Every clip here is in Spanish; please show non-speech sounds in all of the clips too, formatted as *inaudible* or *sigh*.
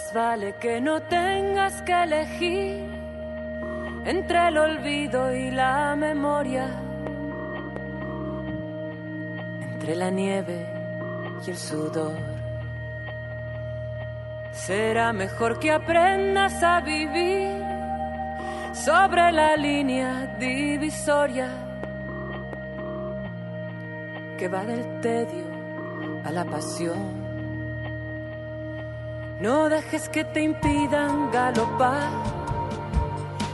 Más vale que no tengas que elegir entre el olvido y la memoria, entre la nieve y el sudor. Será mejor que aprendas a vivir sobre la línea divisoria que va del tedio a la pasión. No dejes que te impidan galopar,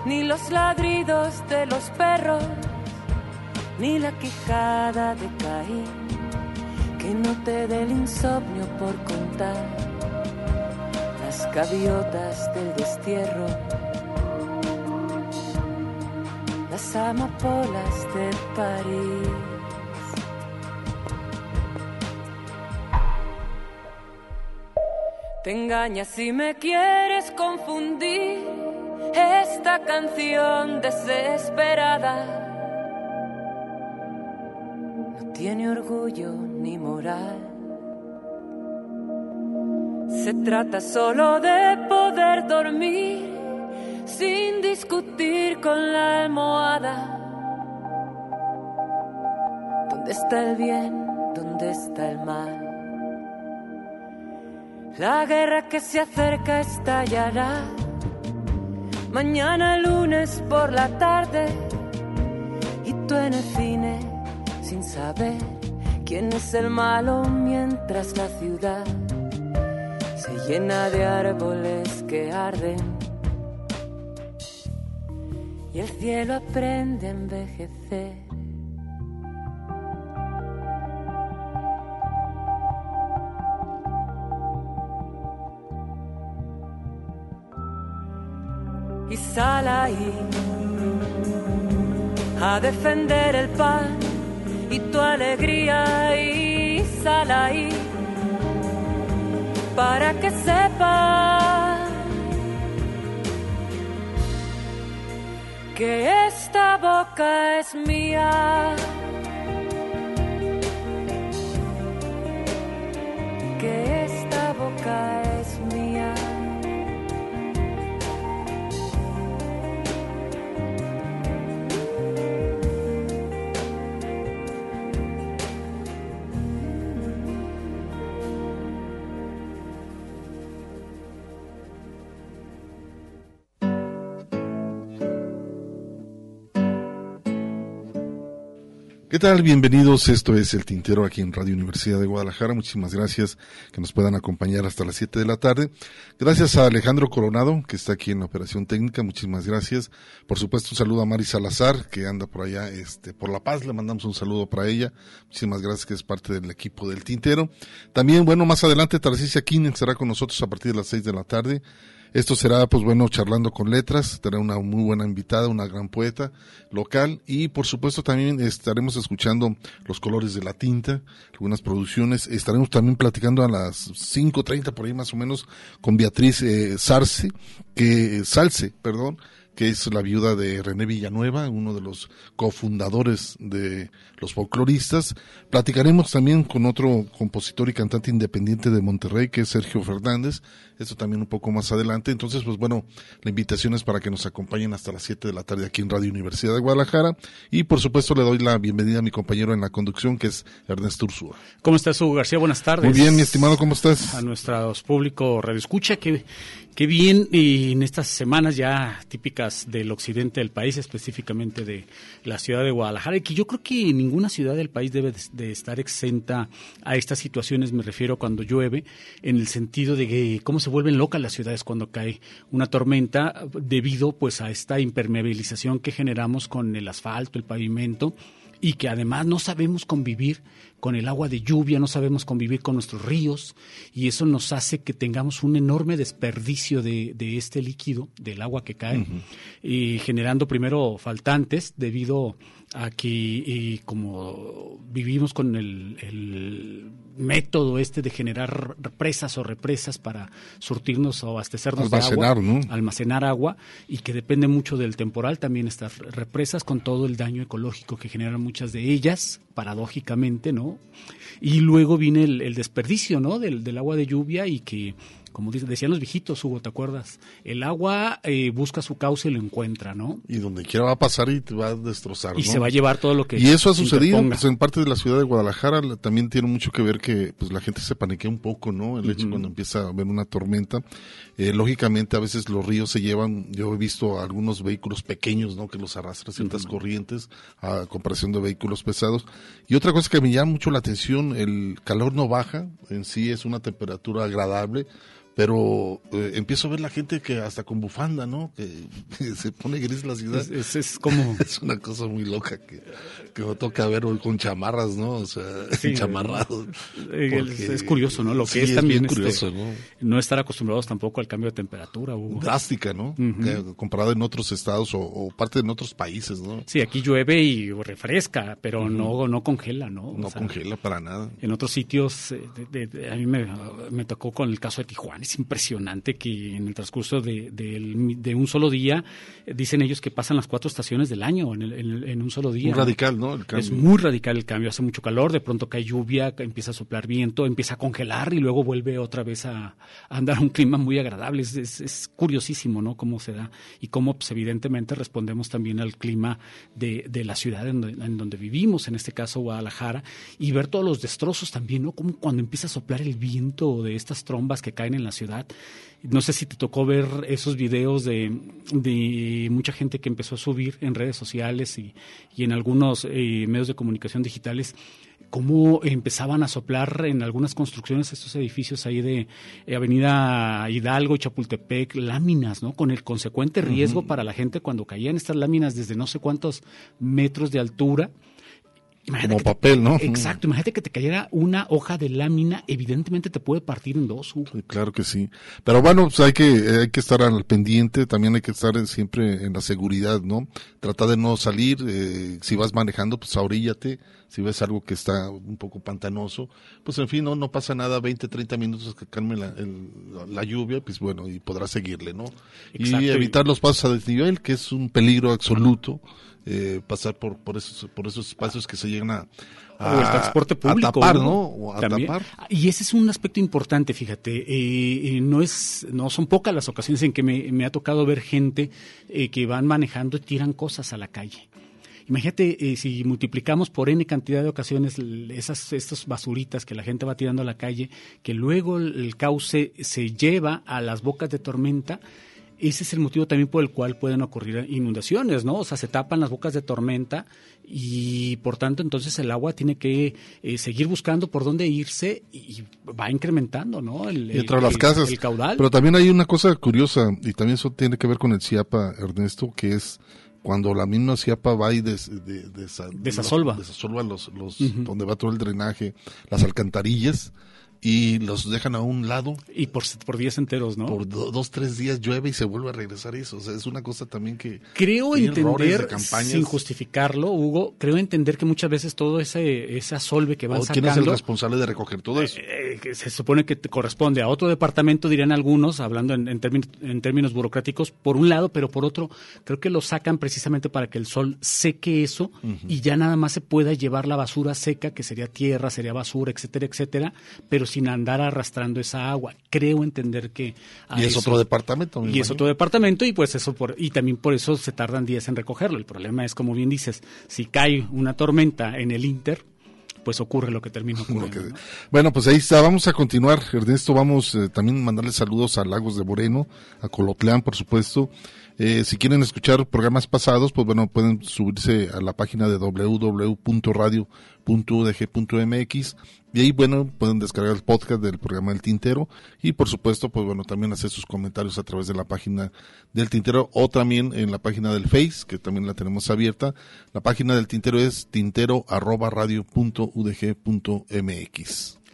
ni los ladridos de los perros, ni la quijada de Caín, que no te dé el insomnio por contar las gaviotas del destierro, las amapolas de París. Te engañas si me quieres confundir esta canción desesperada. No tiene orgullo ni moral. Se trata solo de poder dormir sin discutir con la almohada. ¿Dónde está el bien? ¿Dónde está el mal? La guerra que se acerca estallará. Mañana lunes por la tarde. Y tú en el cine sin saber quién es el malo mientras la ciudad se llena de árboles que arden. Y el cielo aprende a envejecer. Sal ahí a defender el pan y tu alegría y sal ahí para que sepa que esta boca es mía. Que esta boca ¿Qué tal? Bienvenidos. Esto es El Tintero aquí en Radio Universidad de Guadalajara. Muchísimas gracias que nos puedan acompañar hasta las 7 de la tarde. Gracias a Alejandro Coronado, que está aquí en la operación técnica. Muchísimas gracias. Por supuesto, un saludo a Mari Salazar, que anda por allá, este, por La Paz. Le mandamos un saludo para ella. Muchísimas gracias, que es parte del equipo del Tintero. También, bueno, más adelante, Tarcisia King estará con nosotros a partir de las 6 de la tarde. Esto será, pues bueno, charlando con letras, tendrá una muy buena invitada, una gran poeta local y por supuesto también estaremos escuchando los colores de la tinta, algunas producciones, estaremos también platicando a las 5.30 por ahí más o menos con Beatriz eh, Sarce, que, Salce, perdón, que es la viuda de René Villanueva, uno de los cofundadores de los folcloristas. Platicaremos también con otro compositor y cantante independiente de Monterrey, que es Sergio Fernández. Esto también un poco más adelante. Entonces, pues bueno, la invitación es para que nos acompañen hasta las 7 de la tarde aquí en Radio Universidad de Guadalajara. Y por supuesto le doy la bienvenida a mi compañero en la conducción, que es Ernesto Ursúa. ¿Cómo estás, Hugo García? Buenas tardes. Muy bien, mi estimado, ¿cómo estás? A nuestro público Radio Escucha, que Qué bien, y en estas semanas ya típicas del occidente del país, específicamente de la ciudad de Guadalajara, y que yo creo que ninguna ciudad del país debe de, estar exenta a estas situaciones, me refiero cuando llueve, en el sentido de que cómo se vuelven locas las ciudades cuando cae una tormenta debido pues a esta impermeabilización que generamos con el asfalto, el pavimento y que además no sabemos convivir con el agua de lluvia, no sabemos convivir con nuestros ríos y eso nos hace que tengamos un enorme desperdicio de, este líquido, del agua que cae, y generando primero faltantes debido aquí como vivimos con el, método este de generar presas o represas para surtirnos o abastecernos de agua, almacenar agua y que depende mucho del temporal también estas represas con todo el daño ecológico que generan muchas de ellas paradójicamente, ¿no? Y luego viene el, desperdicio, ¿no? Del, del agua de lluvia y que como decían los viejitos, Hugo, ¿te acuerdas? El agua eh, busca su cauce y lo encuentra, ¿no? Y donde quiera va a pasar y te va a destrozar. Y se va a llevar todo lo que. Y eso ha sucedido, pues en parte de la ciudad de Guadalajara también tiene mucho que ver que pues la gente se paniquea un poco, ¿no? El hecho cuando empieza a haber una tormenta. Eh, lógicamente a veces los ríos se llevan, yo he visto algunos vehículos pequeños, ¿no? Que los arrastran ciertas corrientes a comparación de vehículos pesados. Y otra cosa que me llama mucho la atención, el calor no baja, en sí es una temperatura agradable pero eh, empiezo a ver la gente que hasta con bufanda, ¿no? Que, *laughs* se pone gris la ciudad. Es, como... *laughs* es una cosa muy loca que, que me toca ver con chamarras, ¿no? O sea, *laughs* sí, chamarrados. Es, curioso, ¿no? Lo que es también este, curioso, ¿no? no estar acostumbrados tampoco al cambio de temperatura. Hugo. Drástica, ¿no? comparado en otros estados o, parte de otros países, ¿no? Sí, aquí llueve y refresca, pero no, no congela, ¿no? no congela para nada. En otros sitios, eh, a mí me, me tocó con el caso de Tijuana es impresionante que en el transcurso de, un solo día, dicen ellos que pasan las cuatro estaciones del año en, un solo día. Muy radical, ¿no? Es muy radical el cambio. Hace mucho calor, de pronto cae lluvia, empieza a soplar viento, empieza a congelar y luego vuelve otra vez a, andar un clima muy agradable. Es, curiosísimo, ¿no? Cómo se da y cómo, pues, evidentemente, respondemos también al clima de, la ciudad en donde, en donde, vivimos, en este caso Guadalajara, y ver todos los destrozos también, ¿no? Como cuando empieza a soplar el viento de estas trombas que caen en la ciudad. No sé si te tocó ver esos videos de, mucha gente que empezó a subir en redes sociales y, en algunos eh, medios de comunicación digitales cómo empezaban a soplar en algunas construcciones estos edificios ahí de eh, Avenida Hidalgo y Chapultepec láminas, ¿no? Con el consecuente riesgo para la gente cuando caían estas láminas desde no sé cuántos metros de altura como papel, ¿no? Exacto, imagínate que te cayera una hoja de lámina, evidentemente te puede partir en dos. claro que sí. Pero bueno, pues hay que, hay que estar al pendiente, también hay que estar siempre en la seguridad, ¿no? Trata de no salir, eh, si vas manejando, pues ahoríllate, si ves algo que está un poco pantanoso, pues en fin, no, no pasa nada, 20, 30 minutos que calme la, la lluvia, pues bueno, y podrás seguirle, ¿no? Y evitar los pasos a desnivel, que es un peligro absoluto eh, pasar por, por, esos, por esos espacios que se llegan a, o el transporte público. tapar, ¿no? a tapar. Y ese es un aspecto importante, fíjate. Eh, eh, no es, no son pocas las ocasiones en que me, ha tocado ver gente eh, que van manejando y tiran cosas a la calle. Imagínate si multiplicamos por n cantidad de ocasiones esas estas basuritas que la gente va tirando a la calle, que luego el cauce se lleva a las bocas de tormenta ese es el motivo también por el cual pueden ocurrir inundaciones, ¿no? O sea, se tapan las bocas de tormenta y por tanto entonces el agua tiene que eh, seguir buscando por dónde irse y va incrementando, ¿no? El, y las casas. El caudal. Pero también hay una cosa curiosa y también eso tiene que ver con el CIAPA, Ernesto, que es cuando la misma CIAPA va y des, de, desasolva, los, los, donde va todo el drenaje, las alcantarillas, y los dejan a un lado. Y por, por días enteros, ¿no? Por dos, tres días llueve y se vuelve a regresar eso. O sea, es una cosa también que... Creo entender, sin justificarlo, Hugo, creo entender que muchas veces todo ese, ese asolve que van sacando... ¿Quién es el responsable de recoger todo eso? Eh, eh, se supone que corresponde a otro departamento, dirían algunos, hablando en, en, términos, burocráticos, por un lado, pero por otro, creo que lo sacan precisamente para que el sol seque eso y ya nada más se pueda llevar la basura seca, que sería tierra, sería basura, etcétera, etcétera, pero sin andar arrastrando esa agua. Creo entender que... Y es otro departamento. Y es otro departamento y pues eso por, y también por eso se tardan días en recogerlo. El problema es, como bien dices, si cae una tormenta en el Inter, pues ocurre lo que termina *laughs* ocurriendo. Bueno, pues ahí está, vamos a continuar, Ernesto, vamos eh, también mandarle saludos a Lagos de Moreno, a Colotlán, por supuesto. Eh, si quieren escuchar programas pasados, pues bueno, pueden subirse a la página de www.radio.udg.mx y ahí, bueno, pueden descargar el podcast del programa El Tintero y por supuesto, pues bueno, también hacer sus comentarios a través de la página del Tintero o también en la página del Face, que también la tenemos abierta. La página del Tintero es tintero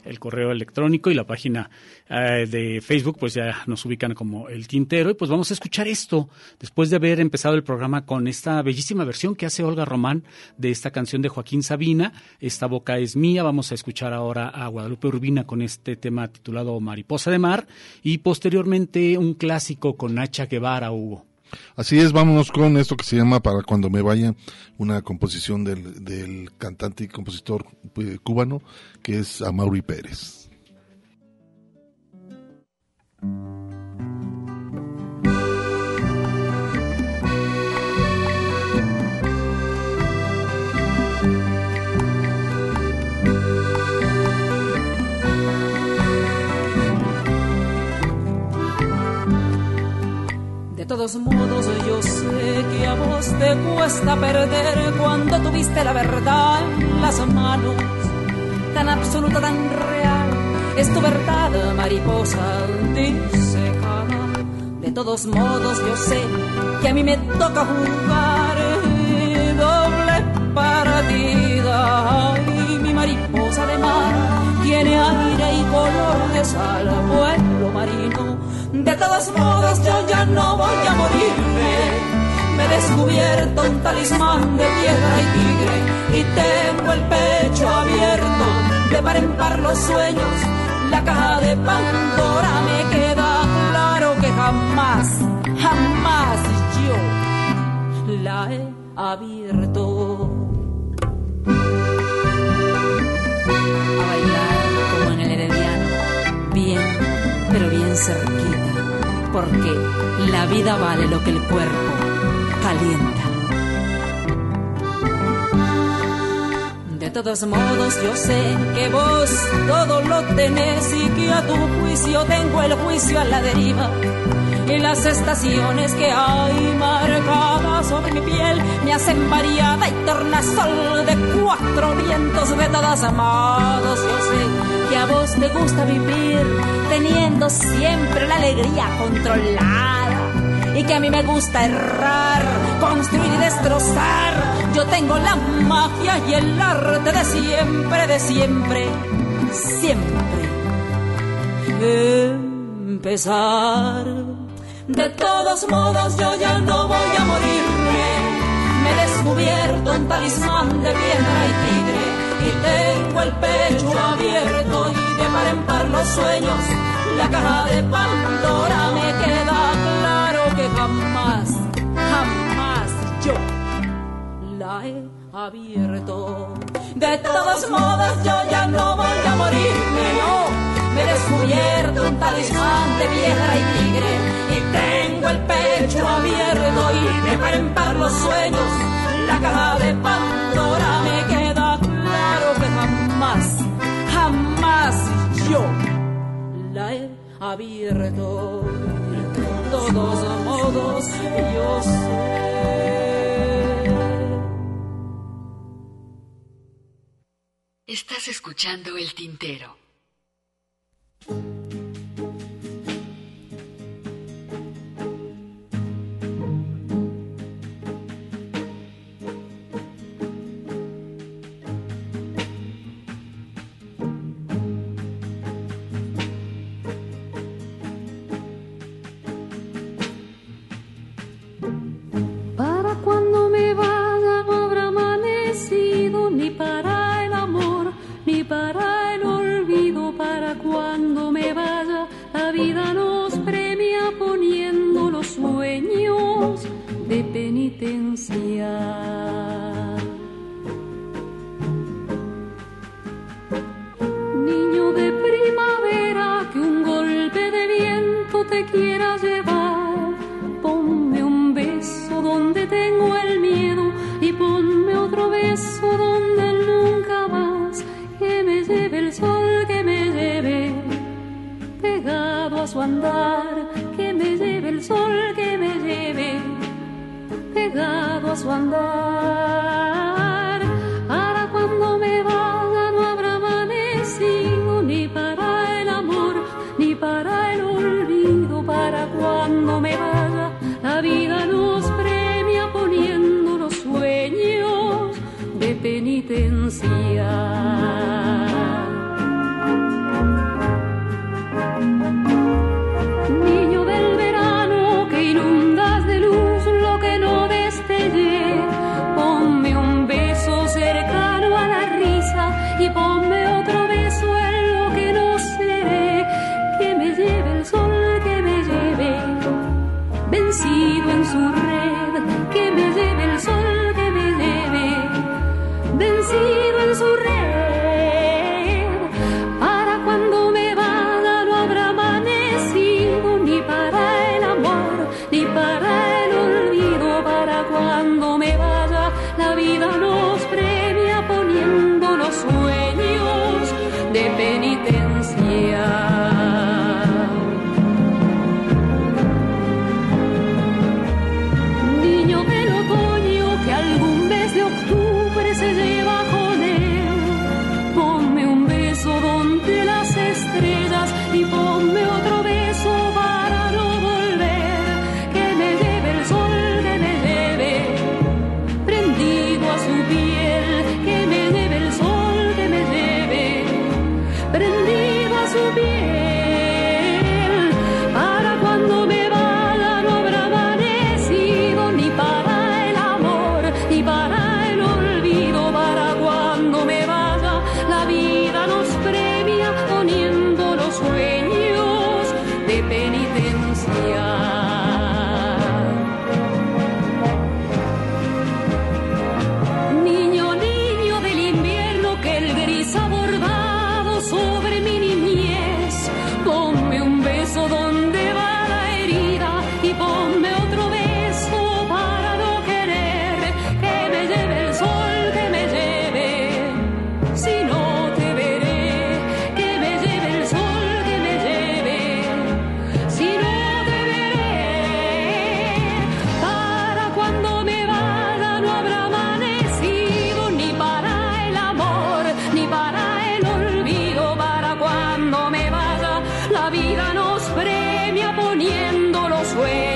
el correo electrónico y la página eh, de Facebook, pues ya nos ubican como el tintero. Y pues vamos a escuchar esto, después de haber empezado el programa con esta bellísima versión que hace Olga Román de esta canción de Joaquín Sabina, Esta boca es mía. Vamos a escuchar ahora a Guadalupe Urbina con este tema titulado Mariposa de Mar y posteriormente un clásico con Nacha Guevara, Hugo. Así es, vámonos con esto que se llama Para cuando me vaya, una composición del, del cantante y compositor eh, cubano que es Amaury Pérez. Todos modos yo sé que a vos te cuesta perder cuando tuviste la verdad en las manos, tan absoluta, tan real, es tu verdad, mariposa disecada. De todos modos yo sé que a mí me toca jugar doble partida. Y mi mariposa de mar tiene aire y color de sal, vuelo marino de todos modos yo ya no voy a morirme. Me he descubierto un talismán de piedra y tigre y tengo el pecho abierto de par en par los sueños. La caja de Pandora me queda claro que jamás, jamás yo la he abierto. A bailar como en el herediano, bien, pero bien cerquita porque la vida vale lo que el cuerpo calienta. De todos modos yo sé que vos todo lo tenés y que a tu juicio tengo el juicio a la deriva. Y las estaciones que hay marcadas sobre mi piel me hacen variada y tornasol de cuatro vientos de todas amados. Yo sé que a vos te gusta vivir teniendo siempre la alegría controlada y que a mí me gusta errar, construir y destrozar. Yo tengo la magia y el arte de siempre, de siempre, siempre. Empezar. De todos modos yo ya no voy a morirme. Me he descubierto un talismán de piedra y tigre y tengo el pecho abierto y de par en par los sueños. La caja de Pandora me queda claro que jamás, jamás yo la he abierto. De todos modos yo ya no voy a morirme. Me he descubierto un talismán de piedra y tigre tengo el pecho abierto y de par en par los sueños. La caja de Pandora me queda jamás, jamás yo la he abierto. De todos modos, yo sé. Estás escuchando el tintero. La vida nos premia poniendo los sueños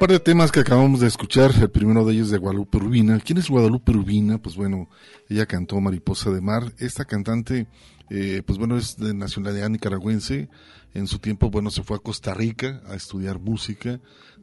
par de temas que acabamos de escuchar, el primero de ellos de Guadalupe Urbina. ¿Quién es Guadalupe Urbina? Pues bueno, ella cantó Mariposa de Mar. Esta cantante, eh, pues bueno, es de nacionalidad nicaragüense. En su tiempo, bueno, se fue a Costa Rica a estudiar música.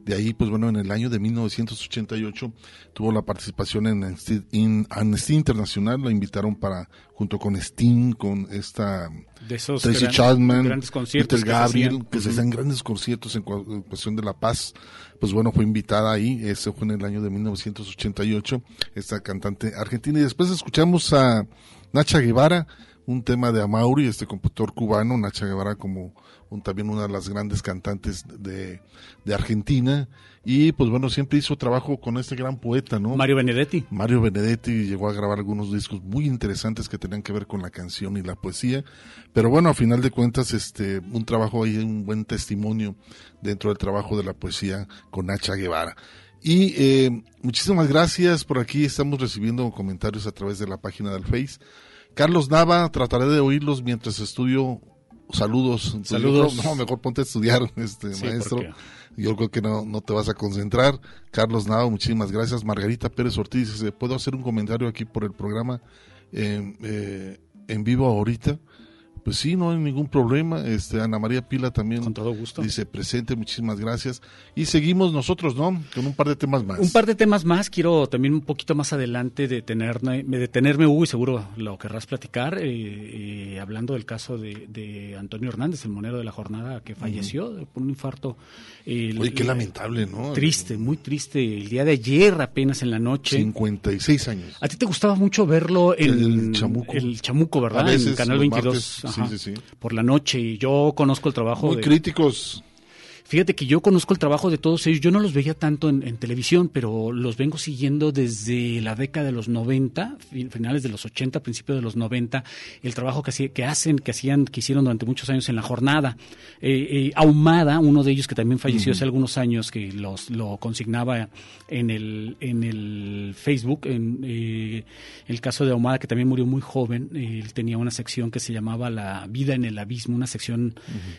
De ahí, pues bueno, en el año de 1988 tuvo la participación en Amnesty, in Amnesty Internacional. La invitaron para, junto con Sting, con esta De esos Tracy Chapman, grandes Peter que se Gabriel, que se hacían grandes conciertos en, en cuestión de la paz. Pues bueno, fue invitada ahí, eso fue en el año de 1988, esta cantante argentina. Y después escuchamos a Nacha Guevara, un tema de Amauri, este compositor cubano, Nacha Guevara como un, también una de las grandes cantantes de, de Argentina. Y pues bueno, siempre hizo trabajo con este gran poeta, ¿no? Mario Benedetti. Mario Benedetti llegó a grabar algunos discos muy interesantes que tenían que ver con la canción y la poesía, pero bueno, a final de cuentas, este, un trabajo ahí, un buen testimonio dentro del trabajo de la poesía con Nacha Guevara. Y eh, muchísimas gracias por aquí, estamos recibiendo comentarios a través de la página del Face. Carlos Nava, trataré de oírlos mientras estudio. Saludos. Saludos. creo- no, mejor ponte a estudiar, *laughs* este Sí, maestro. Yo creo que no, no te vas a concentrar. Carlos Nava, muchísimas gracias. Margarita Pérez Ortiz, ¿puedo hacer un comentario aquí por el programa eh, eh, en vivo ahorita? Pues sí, no hay ningún problema. Este Ana María Pila también Con todo gusto. dice presente, muchísimas gracias. Y seguimos nosotros, ¿no? Con un par de temas más. Un par de temas más, quiero también un poquito más adelante detenerme, detenerme Hugo, y seguro lo querrás platicar, eh, eh, hablando del caso de, de Antonio Hernández, el monero de la jornada que falleció por un infarto. Eh, Oye, qué la- lamentable, ¿no? Triste, muy triste. El día de ayer, apenas en la noche. 56 años. A ti te gustaba mucho verlo en El Chamuco. el Chamuco, ¿verdad? Veces, en Canal los 22. martes, sí, sí, sí. Por la noche. Y yo conozco el trabajo Muy de. críticos. Fíjate que yo conozco el trabajo de todos ellos. Yo no los veía tanto en, en televisión, pero los vengo siguiendo desde la década de los 90, fin- finales de los 80, principios de los 90, el trabajo que, hacía- que hacen, que hacían, que hicieron durante muchos años en la jornada. Eh, eh, Ahumada, uno de ellos que también falleció hace algunos años, que los, lo consignaba en el, en el Facebook, en eh, el caso de Ahumada, que también murió muy joven, eh, él tenía una sección que se llamaba La vida en el abismo, una sección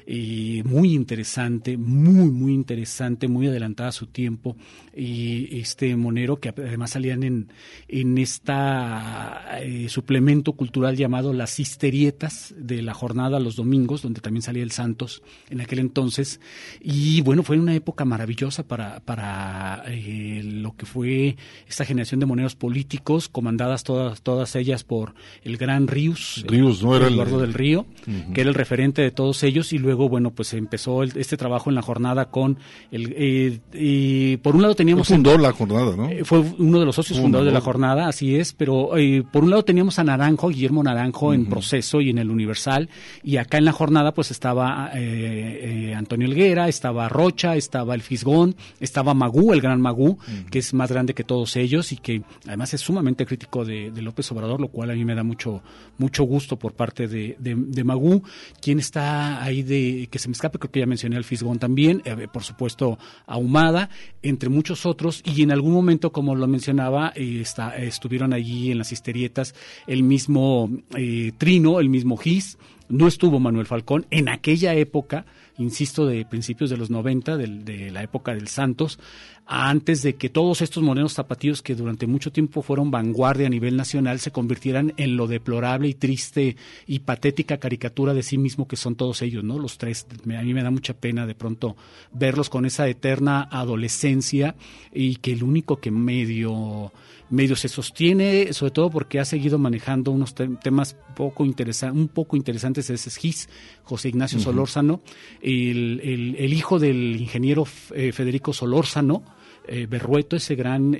eh, muy interesante, muy, muy interesante, muy adelantada a su tiempo. Y este Monero, que además salían en, en esta eh, suplemento cultural llamado Las Histerietas de la jornada los domingos, donde también salía el Santos en aquel entonces. Y bueno, fue una época maravillosa para, para eh, lo que fue esta generación de moneros políticos, comandadas todas, todas ellas por el gran Ríos, Ríos, ¿no? Era el- Eduardo del Río, que era el referente de todos ellos, y luego, bueno, pues empezó el- este trabajo en la jornada con el... eh, y por un lado teníamos... fundó la jornada, ¿no? Eh, Fue uno de los socios fundadores de la jornada, así es, pero eh, por un lado teníamos a Naranjo, Guillermo Naranjo en proceso y en el Universal, y acá en la jornada pues estaba eh, eh, Antonio Elguera, estaba Rocha, estaba el Fisgón, estaba Magú, el gran Magú, que es más grande que todos ellos y que además es sumamente crítico de, de López Obrador, lo cual a mí me da mucho, mucho gusto por parte de, de, de Magú. ¿Quién está ahí de que se me escape? Creo que ya mencioné al Fisgón también, eh, por supuesto Ahumada, entre muchos otros, y en algún momento, como lo mencionaba, eh, está, estuvieron allí en las histerietas el mismo eh, Trino, el mismo Gis, no estuvo Manuel Falcón. En aquella época, insisto, de principios de los 90, del- de, la época del Santos, antes de que todos estos morenos zapatillos que durante mucho tiempo fueron vanguardia a nivel nacional se convirtieran en lo deplorable y triste y patética caricatura de sí mismo que son todos ellos, ¿no? Los tres. Me- A mí me da mucha pena de pronto verlos con esa eterna adolescencia y que el único que medio medio se sostiene, sobre todo porque ha seguido manejando unos te- temas poco un poco interesantes, ese es Gis, José Ignacio Solórzano, el, el- el hijo del ingeniero eh, Federico Solórzano, eh, Berrueto, ese gran eh,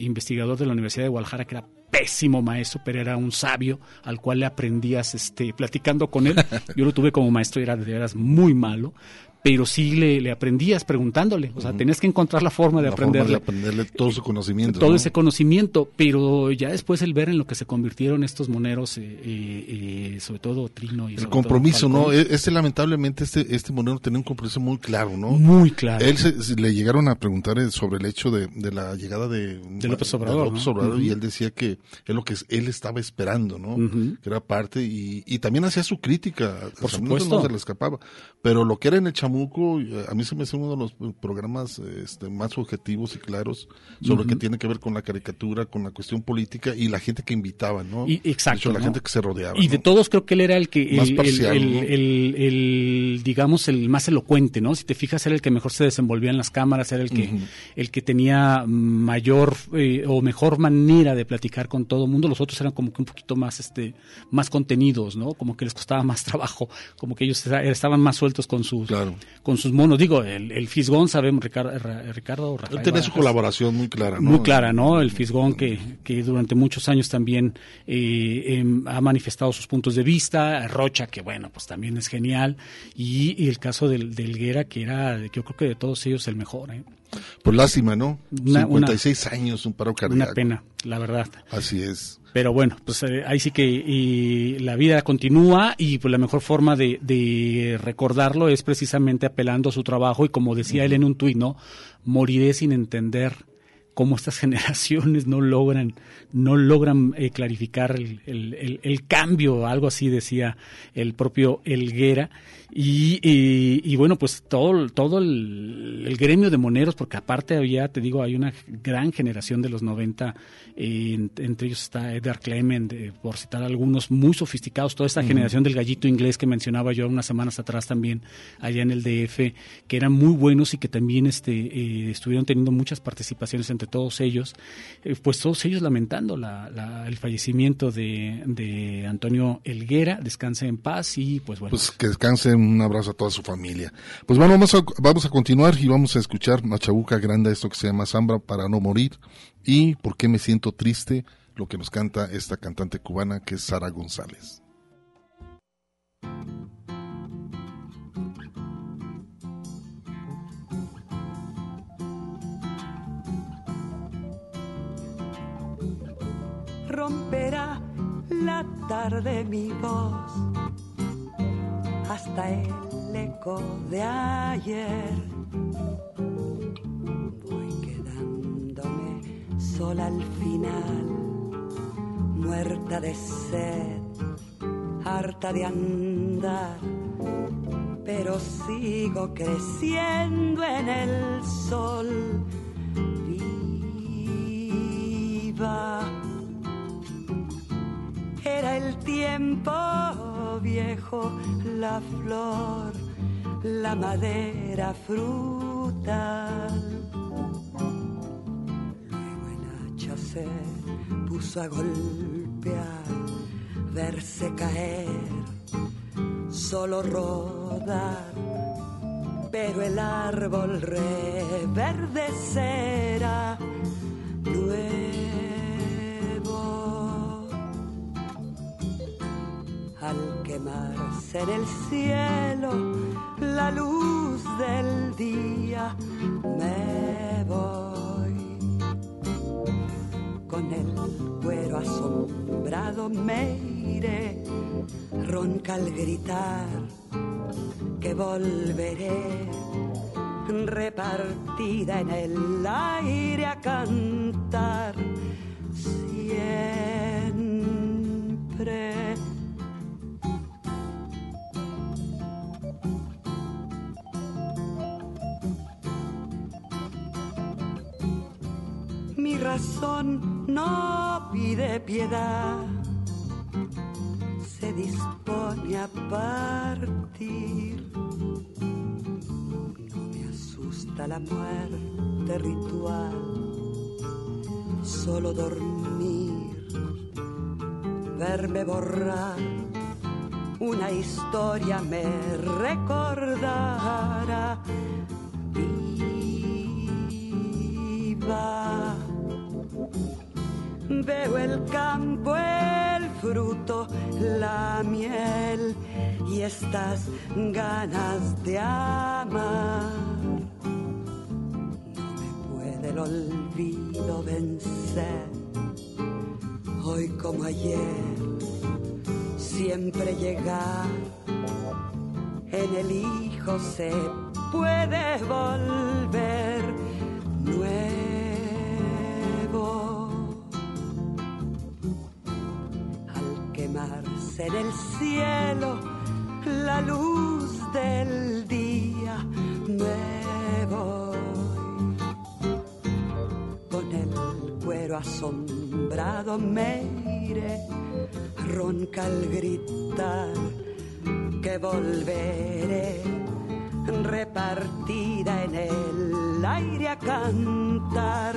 investigador de la Universidad de Guadalajara, que era pésimo maestro, pero era un sabio al cual le aprendías este, platicando con él. *laughs* Yo lo tuve como maestro y era de veras muy malo, pero sí le, le aprendías preguntándole. O sea, tenías que encontrar la forma de La forma aprenderle de aprenderle todo su conocimiento. todo ¿no? ese conocimiento, pero ya después el ver en lo que se convirtieron estos moneros, eh, eh, eh, sobre todo Trino y El sobre compromiso, todo ¿no? Este, lamentablemente, este, este monero tenía un compromiso muy claro, ¿no? muy claro. Él se, le llegaron a preguntar eh, sobre el hecho de, de la llegada de, De López Obrador, López ¿no? Obrador, y él decía que es lo que él estaba esperando, ¿no? Que era parte y, y también hacía su crítica. Por O sea, no- supuesto. No se le escapaba. Pero lo que era en el Chamuco, eh, a mí se me hace uno de los programas este, más objetivos y claros sobre lo que tiene que ver con la caricatura, con la cuestión política y la gente que invitaba, ¿no? Y- exacto, De hecho, la ¿no? gente que se rodeaba. Y de todos creo que él era el que, Más el, parcial, el- ¿no? el- el, digamos, el más elocuente, ¿no? Si te fijas, era el que mejor se desenvolvía en las cámaras, era el que, el que tenía mayor eh, o mejor manera de platicar con todo el mundo. Los otros eran como que un poquito más, este, más contenidos, ¿no? Como que les costaba más *laughs* trabajo, como que ellos esta- estaban más sueltos con sus, Claro. Con sus monos. Digo, el, el Fisgón, sabemos, Ricardo, Ricardo Rafael Él tenía su colaboración muy clara, ¿no? muy clara, ¿no? El Fisgón que, que durante muchos años también eh, em, ha manifestado sus puntos de vista, Rocha que bueno, pues también es genial, y, y el caso del, del que era, que yo creo que de todos ellos el mejor, ¿eh? Pues lástima, ¿no? Una- 56 años, un paro cardíaco. Una pena, la verdad. Así es. Pero bueno, pues eh, ahí sí que y la vida continúa y pues la mejor forma de, de recordarlo es precisamente apelando a su trabajo y como decía él en un tuit, ¿no? Moriré sin entender cómo estas *laughs* generaciones no logran, no logran eh, clarificar el, el, el, cambio, algo así decía el propio Elguera. Y, y, bueno, pues todo, todo el, gremio de moneros, porque aparte había, te digo, hay una gran generación de los 90, eh, entre ellos está Edgar Clement, por citar algunos muy sofisticados, toda esta generación del gallito inglés que mencionaba yo unas semanas atrás también, allá en el DF, que eran muy buenos y que también este, eh, estuvieron teniendo muchas participaciones entre todos ellos, eh, pues todos ellos lamentando la, el fallecimiento de, de Antonio Elguera, descanse en paz y pues bueno. Pues que descanse un abrazo a toda su familia. Pues bueno, vamos a, vamos a continuar y vamos a escuchar Machabuca Grande, esto que se llama Zambra para no morir y por qué me siento triste, lo que nos canta esta cantante cubana que es Sara González. romperá la tarde mi voz hasta el eco de ayer. Voy quedándome sola al final, muerta de sed, harta de andar, pero sigo creciendo en el sol. Viva era el tiempo viejo, la flor, la madera frutal. Luego el hacha se puso a golpear, verse caer, solo rodar, pero el árbol reverdecerá. Luego al quemarse en el cielo la luz del día, me voy. Con el cuero asombrado me iré, ronca al gritar que volveré, repartida en el aire a cantar siempre razón no pide piedad, se dispone a partir. No me asusta la muerte ritual, solo dormir, verme borrar. Una historia me recordará. Viva Veo el campo, el fruto, la miel y estas ganas de amar. No me puede el olvido vencer. Hoy como ayer, siempre llegar. En el hijo se puede volver en el cielo la luz del día me voy. Con el cuero asombrado me iré ronca al gritar que volveré repartida en el aire a cantar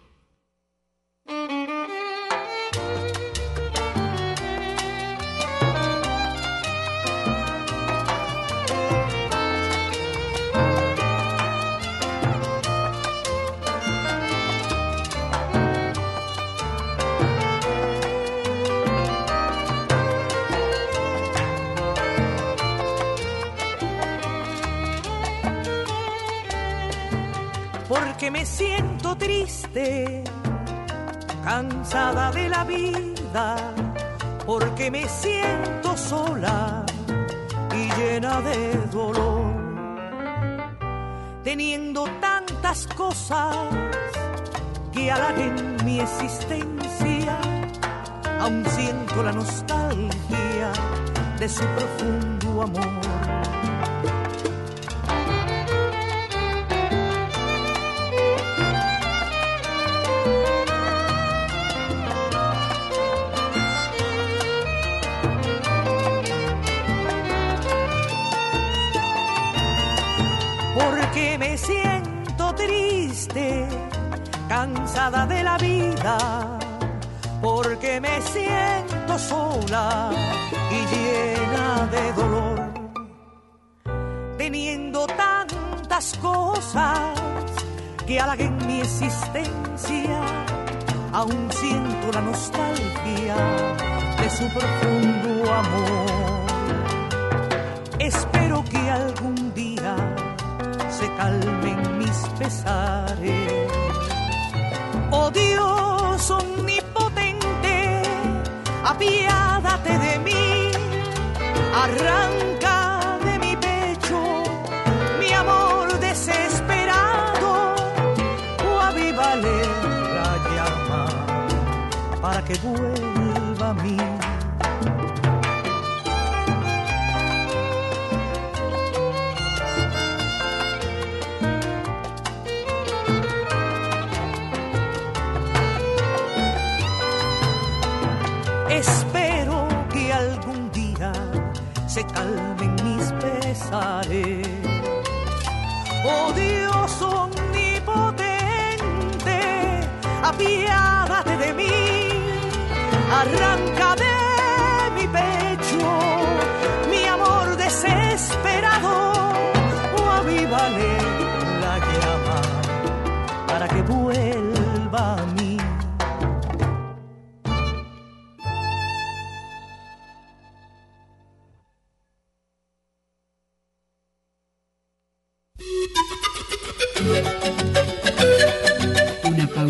Cansada de la vida, porque me siento sola y llena de dolor, teniendo tantas cosas que halaguen mi existencia, aún siento la nostalgia de su profundo amor. Cansada de la vida, porque me siento sola y llena de dolor, teniendo tantas cosas que halaguen mi existencia, aún siento la nostalgia de su profundo amor. Espero que algún día se calmen mis pesares. Oh Dios omnipotente, apiádate de mí, arranca de mi pecho mi amor desesperado, o avívale la llama para que vuelva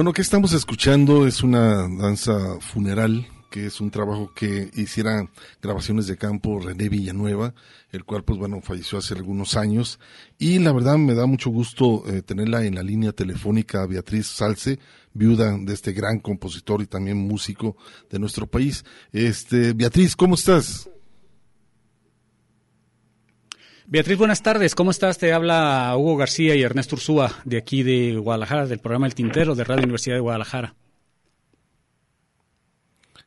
Bueno, ¿qué estamos escuchando? Es una danza funeral que es un trabajo que hiciera grabaciones de campo René Villanueva, el cual pues bueno falleció hace algunos años y la verdad me da mucho gusto eh, tenerla en la línea telefónica Beatriz Salce, viuda de este gran compositor y también músico de nuestro país. Este Beatriz, ¿cómo estás? Beatriz, buenas tardes. ¿Cómo estás? Te habla Hugo García y Ernesto Ursúa de aquí de Guadalajara, del programa El Tintero de Radio Universidad de Guadalajara.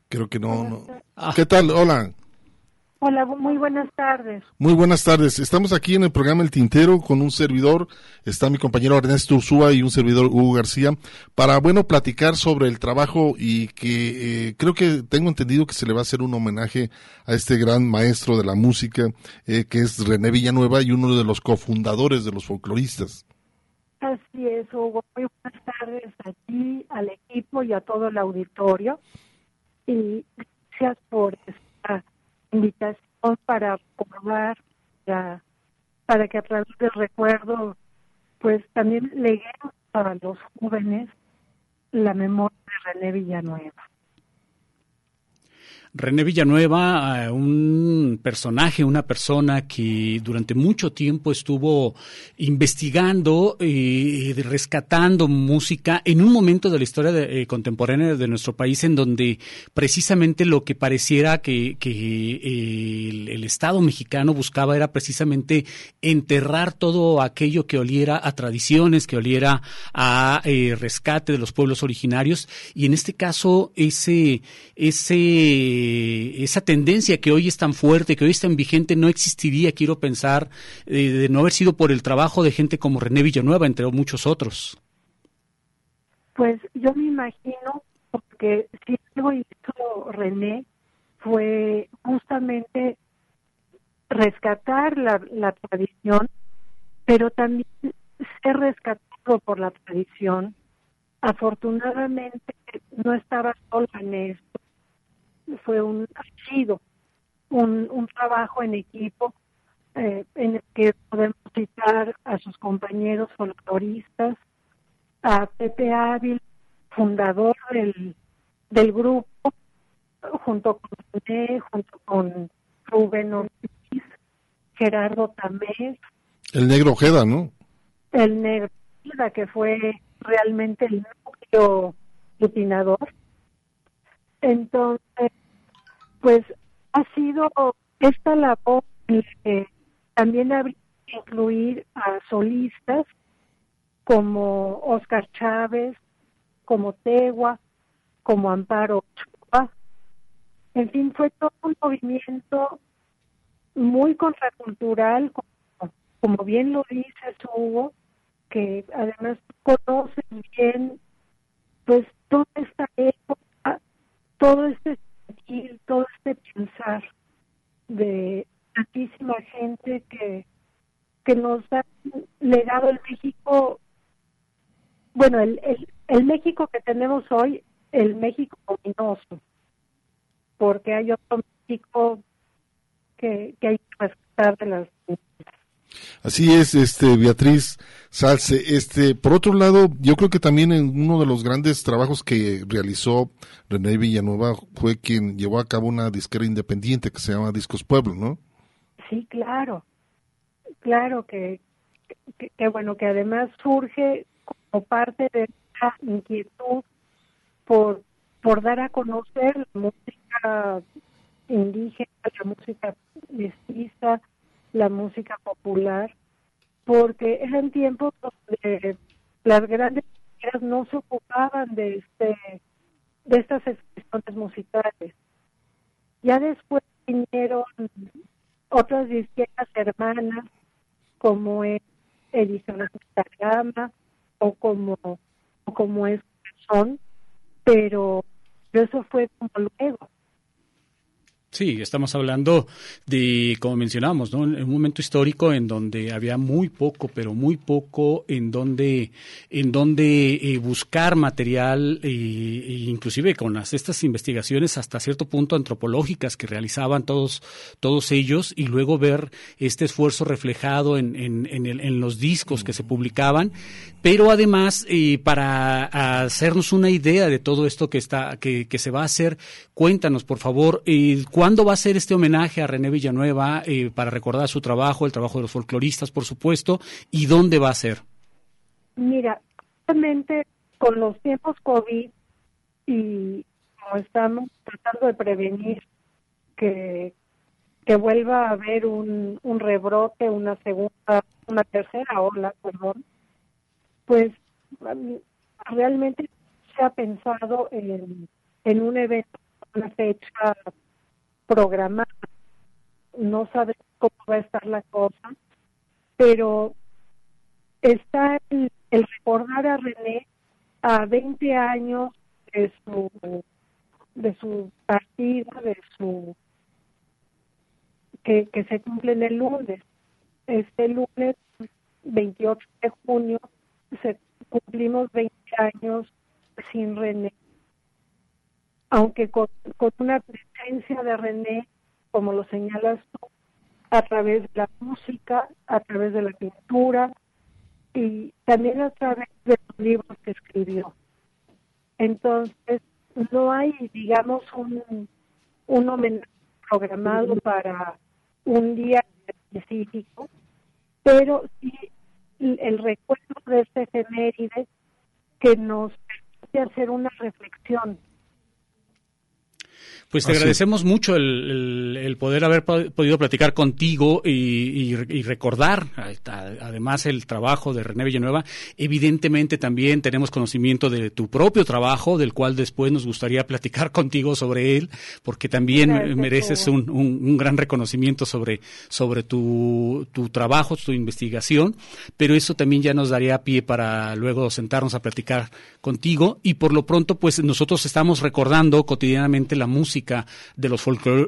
Creo que no. no. ¿Qué tal? Hola. Hola, muy buenas tardes. Muy buenas tardes. Estamos aquí en el programa El Tintero con un servidor, está mi compañero Ernesto Ursúa y un servidor Hugo García, para, bueno, platicar sobre el trabajo y que eh, creo que tengo entendido que se le va a hacer un homenaje a este gran maestro de la música, eh, que es René Villanueva y uno de los cofundadores de los folcloristas. Así es, Hugo. Muy buenas tardes a ti, al equipo y a todo el auditorio. Y gracias por esta invitación para para, para que a través del recuerdo, pues también leguemos para los jóvenes la memoria de René Villanueva. René Villanueva, un personaje, una persona que durante mucho tiempo estuvo investigando y rescatando música en un momento de la historia eh, contemporánea de nuestro país en donde precisamente lo que pareciera que, el, Estado mexicano buscaba era precisamente enterrar todo aquello que oliera a tradiciones, que oliera a eh, rescate de los pueblos originarios. Y en este caso ese ese eh, esa tendencia que hoy es tan fuerte, que hoy es tan vigente, no existiría, quiero pensar, eh, de no haber sido por el trabajo de gente como René Villanueva, entre muchos otros. Pues yo me imagino, porque si algo hizo René fue justamente rescatar la, la tradición, pero también ser rescatado por la tradición. Afortunadamente no estaba solo en esto, fue un ha sido un, un trabajo en equipo eh, en el que podemos citar a sus compañeros folcloristas, a Pepe Ávil, fundador del, del grupo, junto con René, junto con Rubén Ortiz, Gerardo Tamés. El negro Ojeda, ¿no? El negro Ojeda, que fue realmente el núcleo lutinador entonces, pues ha sido esta labor que también habría que incluir a solistas como Oscar Chávez, como Tegua, como Amparo Ochoa. En fin, fue todo un movimiento muy contracultural, como, como bien lo dice Hugo, que además conoce bien pues toda esta época todo este sentir, todo este pensar de tantísima gente que, que nos ha legado el México, bueno, el, el, el México que tenemos hoy, el México ominoso, porque hay otro México que, que hay que respetar de las Así es, este Beatriz Salce. Este, por otro lado, yo creo que también en uno de los grandes trabajos que realizó René Villanueva fue quien llevó a cabo una disquera independiente que se llama Discos Pueblo, ¿no? Sí, claro, claro que, que, bueno que además surge como parte de esa inquietud por por dar a conocer la música indígena, la música mestiza, la música popular, porque eran tiempos donde las grandes no se ocupaban de este de estas expresiones musicales. Ya después vinieron otras disqueras hermanas como es Ediciones Gama o como o como es Son, pero eso fue como luego. Sí, estamos hablando de, como mencionamos, ¿no? Un momento histórico en donde había muy poco, pero muy poco en donde, en donde eh, buscar material, e, inclusive con las, estas investigaciones hasta cierto punto antropológicas que realizaban todos, todos ellos, y luego ver este esfuerzo reflejado en, en, en, el, en los discos que se publicaban, pero además eh, para hacernos una idea de todo esto que está, que, que se va a hacer, cuéntanos por favor, eh, ¿Cuándo va a ser este homenaje a René Villanueva eh, para recordar su trabajo, el trabajo de los folcloristas, por supuesto, y dónde va a ser? Mira, realmente con los tiempos COVID y como estamos tratando de prevenir que, que vuelva a haber un, un rebrote, una segunda, una tercera ola, perdón, pues realmente se ha pensado en, en un evento, una fecha programada. No sabemos cómo va a estar la cosa, pero está el, recordar a René a 20 años de su de su partida, de su que, que se cumple en el lunes. Este lunes 28 de junio se cumplimos 20 años sin René aunque con, una presencia de René, como lo señalas tú, a través de la música, a través de la pintura y también a través de los libros que escribió. Entonces, no hay, digamos, un, un homenaje programado para un día específico, pero sí el recuerdo de este efeméride que nos permite hacer una reflexión pues te agradecemos mucho el, poder haber podido platicar contigo y, recordar además el trabajo de René Villanueva. Evidentemente también tenemos conocimiento de tu propio trabajo, del cual después nos gustaría *laughs* platicar contigo sobre él, porque también mereces un, gran reconocimiento sobre, sobre tu, tu trabajo, tu investigación, pero eso también ya nos daría pie para luego sentarnos a platicar contigo. Y por lo pronto pues nosotros estamos recordando cotidianamente la música de los,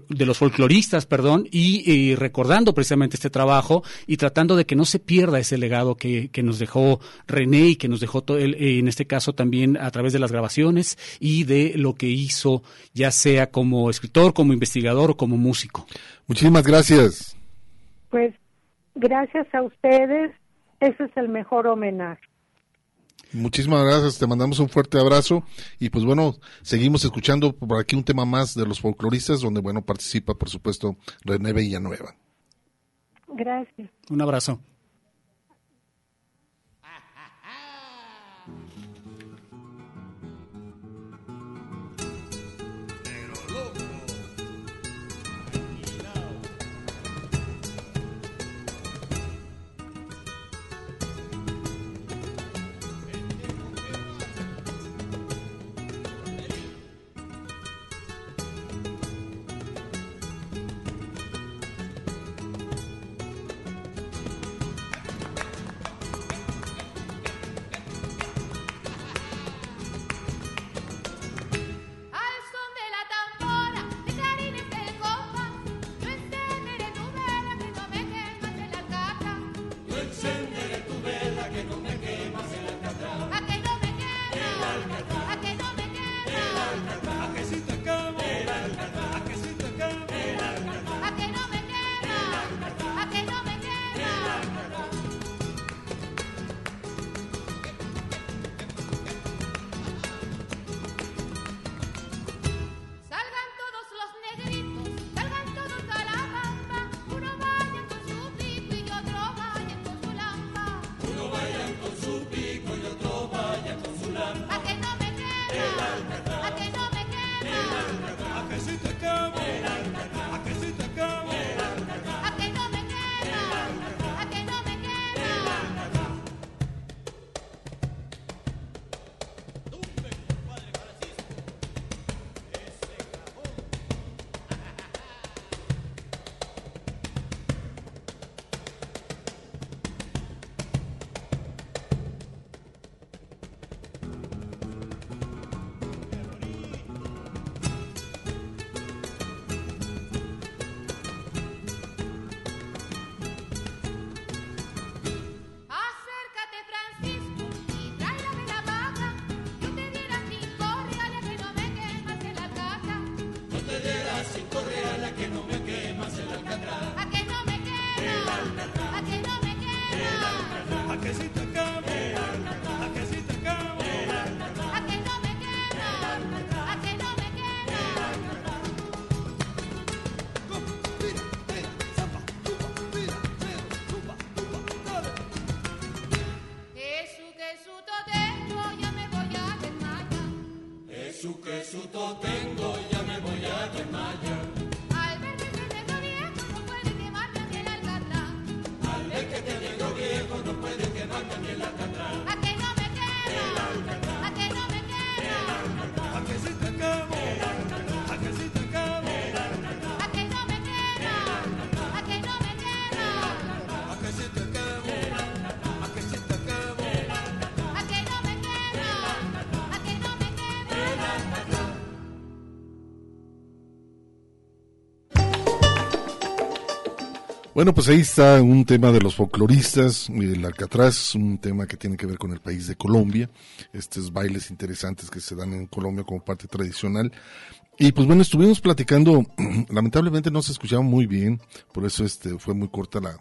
de los folcloristas, perdón, y, recordando precisamente este trabajo y tratando de que no se pierda ese legado que, nos dejó René y que nos dejó él, en este caso también a través de las grabaciones y de lo que hizo, ya sea como escritor, como investigador o como músico. Muchísimas gracias. Pues gracias a ustedes, ese es el mejor homenaje. Muchísimas gracias, te mandamos un fuerte abrazo y pues bueno, seguimos escuchando por aquí un tema más de los folcloristas donde bueno participa por supuesto René Villanueva. Gracias. Un abrazo. Bueno, pues ahí está un tema de los folcloristas, el Alcatraz, un tema que tiene que ver con el país de Colombia, estos bailes interesantes que se dan en Colombia como parte tradicional. Y pues bueno, estuvimos platicando, *clears throat* lamentablemente no se escuchaba muy bien, por eso este fue muy corta la,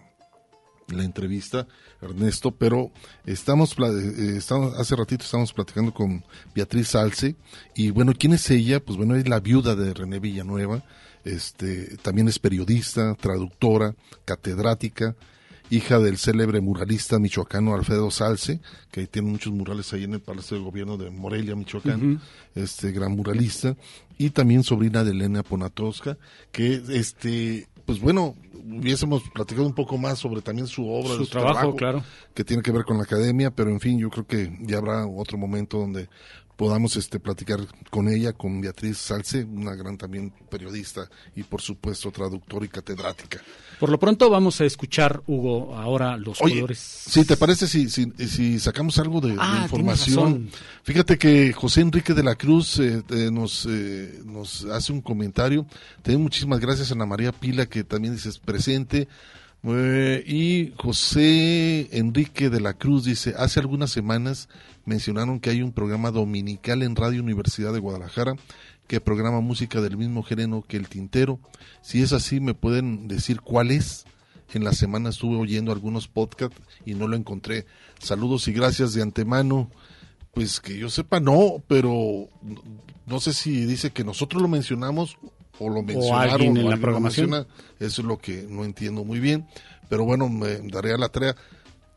la entrevista, Ernesto, pero estamos, pla- eh, estamos hace ratito estamos platicando con Beatriz Salce y bueno, ¿quién es ella? Pues bueno, es la viuda de René Villanueva, este, también es periodista, traductora, catedrática, hija del célebre muralista michoacano Alfredo Salce, que tiene muchos murales ahí en el Palacio de Gobierno de Morelia, Michoacán, este gran muralista, y también sobrina de Elena Ponatosca, que este, pues bueno, hubiésemos platicado un poco más sobre también su obra, Su de trabajo, claro. que tiene que ver con la academia, pero en fin, yo creo que ya habrá otro momento donde podamos este platicar con ella, con Beatriz Salce, una gran también periodista y por supuesto traductora y catedrática. Por lo pronto vamos a escuchar, Hugo, ahora los Oye, colores. si te parece si, si, si sacamos algo de, Ah, información. Fíjate que José Enrique de la Cruz eh, eh, nos, eh, nos hace un comentario. Te doy muchísimas gracias a Ana María Pila, que también dices presente. Y José Enrique de la Cruz dice, hace algunas semanas mencionaron que hay un programa dominical en Radio Universidad de Guadalajara que programa música del mismo género que el Tintero. Si es así, ¿me pueden decir cuál es? En la semana estuve oyendo algunos podcasts y no lo encontré. Saludos y gracias de antemano. Pues que yo sepa, no, pero no sé si dice que nosotros lo mencionamos o lo mencionaron. alguien en o la programación. menciona. Eso es lo que no entiendo muy bien. Pero bueno, me daré a la tarea.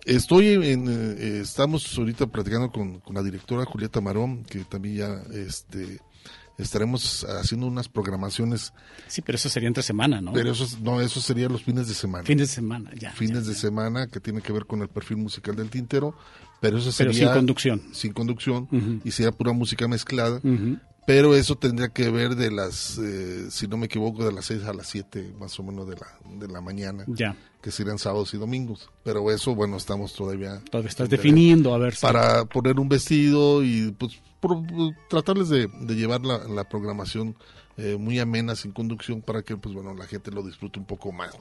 Estoy en, eh, estamos ahorita platicando con, con la directora Julieta Marón, que también ya este, estaremos haciendo unas programaciones, Sí, pero eso sería entre semana, ¿no? pero eso, es- no, eso sería los fines de semana. Fin de semana, ya. fines ya, de semana que tiene que ver con el perfil musical del tintero, pero eso Pero sería sin conducción. sin conducción y sería pura música mezclada. Pero eso tendría que ver de las, eh, si no me equivoco, de las 6 a las 7 más o menos de la, de la mañana, Ya. que serían sábados y domingos, pero eso, bueno, estamos todavía... Todavía estás definiendo, a ver si. Para poner un vestido y pues por- tratarles de, de llevar la, la programación eh, muy amena, sin conducción, para que pues bueno, la gente lo disfrute un poco más.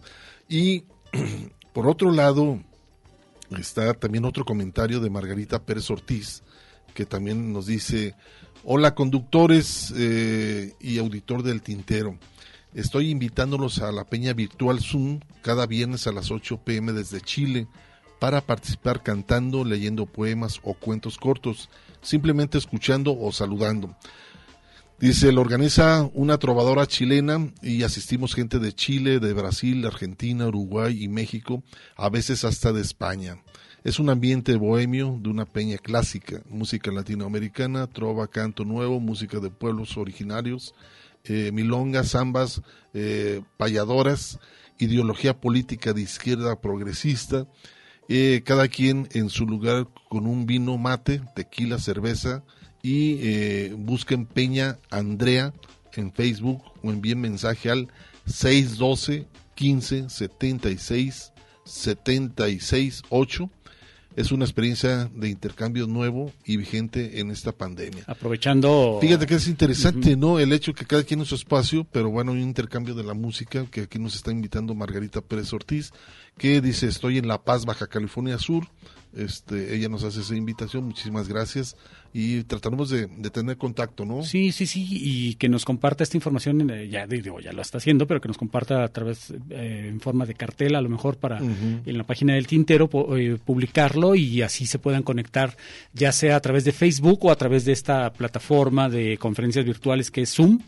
Y *clears throat* por otro lado, está también otro comentario de Margarita Pérez Ortiz, que también nos dice, hola conductores eh, y auditor del tintero. Estoy invitándolos a la peña virtual Zoom cada viernes a las 8 pm desde Chile para participar cantando, leyendo poemas o cuentos cortos, simplemente escuchando o saludando. Dice, lo organiza una trovadora chilena y asistimos gente de Chile, de Brasil, Argentina, Uruguay y México, a veces hasta de España. Es un ambiente bohemio de una peña clásica, música latinoamericana, trova, canto nuevo, música de pueblos originarios, eh, milongas, zambas, eh, payadoras, ideología política de izquierda progresista, eh, cada quien en su lugar con un vino mate, tequila, cerveza y busquen Peña Andrea en Facebook o envíen mensaje al 612 15 76 76 8. Es una experiencia de intercambio nuevo y vigente en esta pandemia. Aprovechando. Fíjate que es interesante, ¿no? El hecho que cada quien en su espacio, pero bueno, hay un intercambio de la música que aquí nos está invitando Margarita Pérez Ortiz, que dice, estoy en La Paz, Baja California Sur. Este, ella nos hace esa invitación, muchísimas gracias. Y trataremos de, de tener contacto, ¿no? Sí, sí, sí, y que nos comparta esta información, eh, ya digo, ya lo está haciendo, pero que nos comparta a través, eh, en forma de cartel, a lo mejor para en la página del Tintero eh, publicarlo y así se puedan conectar, ya sea a través de Facebook o a través de esta plataforma de conferencias virtuales que es Zoom,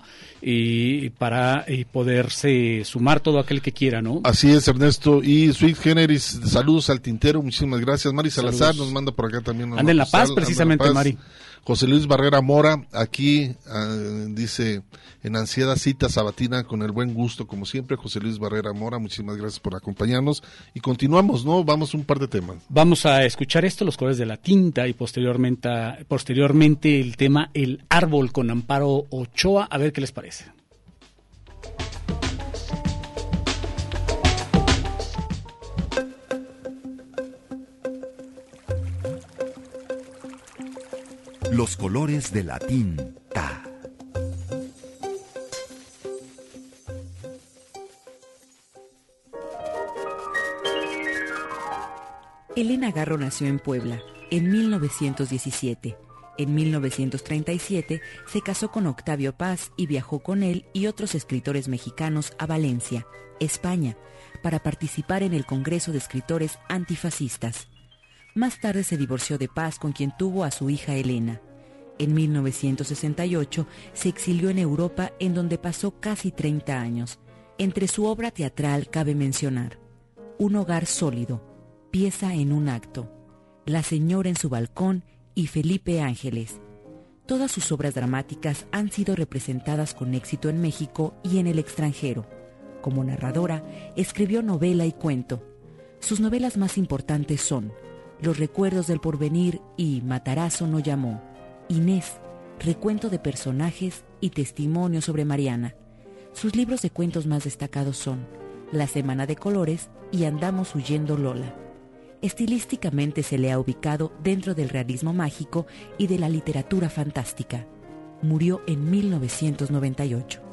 y para eh, poderse sumar todo aquel que quiera, ¿no? Así es, Ernesto. Y Sweet Generis, saludos al tintero, muchísimas gracias. Mari Salazar Saludos. nos manda por acá también. Anda en La Paz, precisamente. Mari. José Luis Barrera Mora, aquí ah, dice, en ansiedad cita sabatina con el buen gusto, como siempre, José Luis Barrera Mora, muchísimas gracias por acompañarnos. Y continuamos, ¿no? Vamos un par de temas. Vamos a escuchar esto, los colores de la tinta, y posteriormente, posteriormente el tema El árbol con Amparo Ochoa, a ver qué les parece. Los colores de la tinta. Elena Garro nació en Puebla en 1917. En 1937 se casó con Octavio Paz y viajó con él y otros escritores mexicanos a Valencia, España, para participar en el Congreso de Escritores Antifascistas. Más tarde se divorció de Paz con quien tuvo a su hija Elena. En 1968 se exilió en Europa en donde pasó casi 30 años. Entre su obra teatral cabe mencionar Un hogar sólido, pieza en un acto, La señora en su balcón y Felipe Ángeles. Todas sus obras dramáticas han sido representadas con éxito en México y en el extranjero. Como narradora, escribió novela y cuento. Sus novelas más importantes son Los recuerdos del porvenir y Matarazo no llamó. Inés, recuento de personajes y testimonio sobre Mariana. Sus libros de cuentos más destacados son La Semana de Colores y Andamos huyendo Lola. Estilísticamente se le ha ubicado dentro del realismo mágico y de la literatura fantástica. Murió en 1998.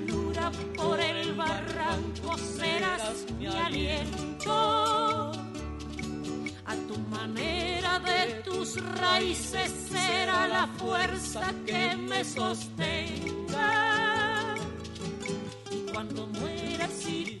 Llanura, por el barranco serás mi aliento. A tu manera de tus raíces será la fuerza que me sostenga. Y cuando mueras, si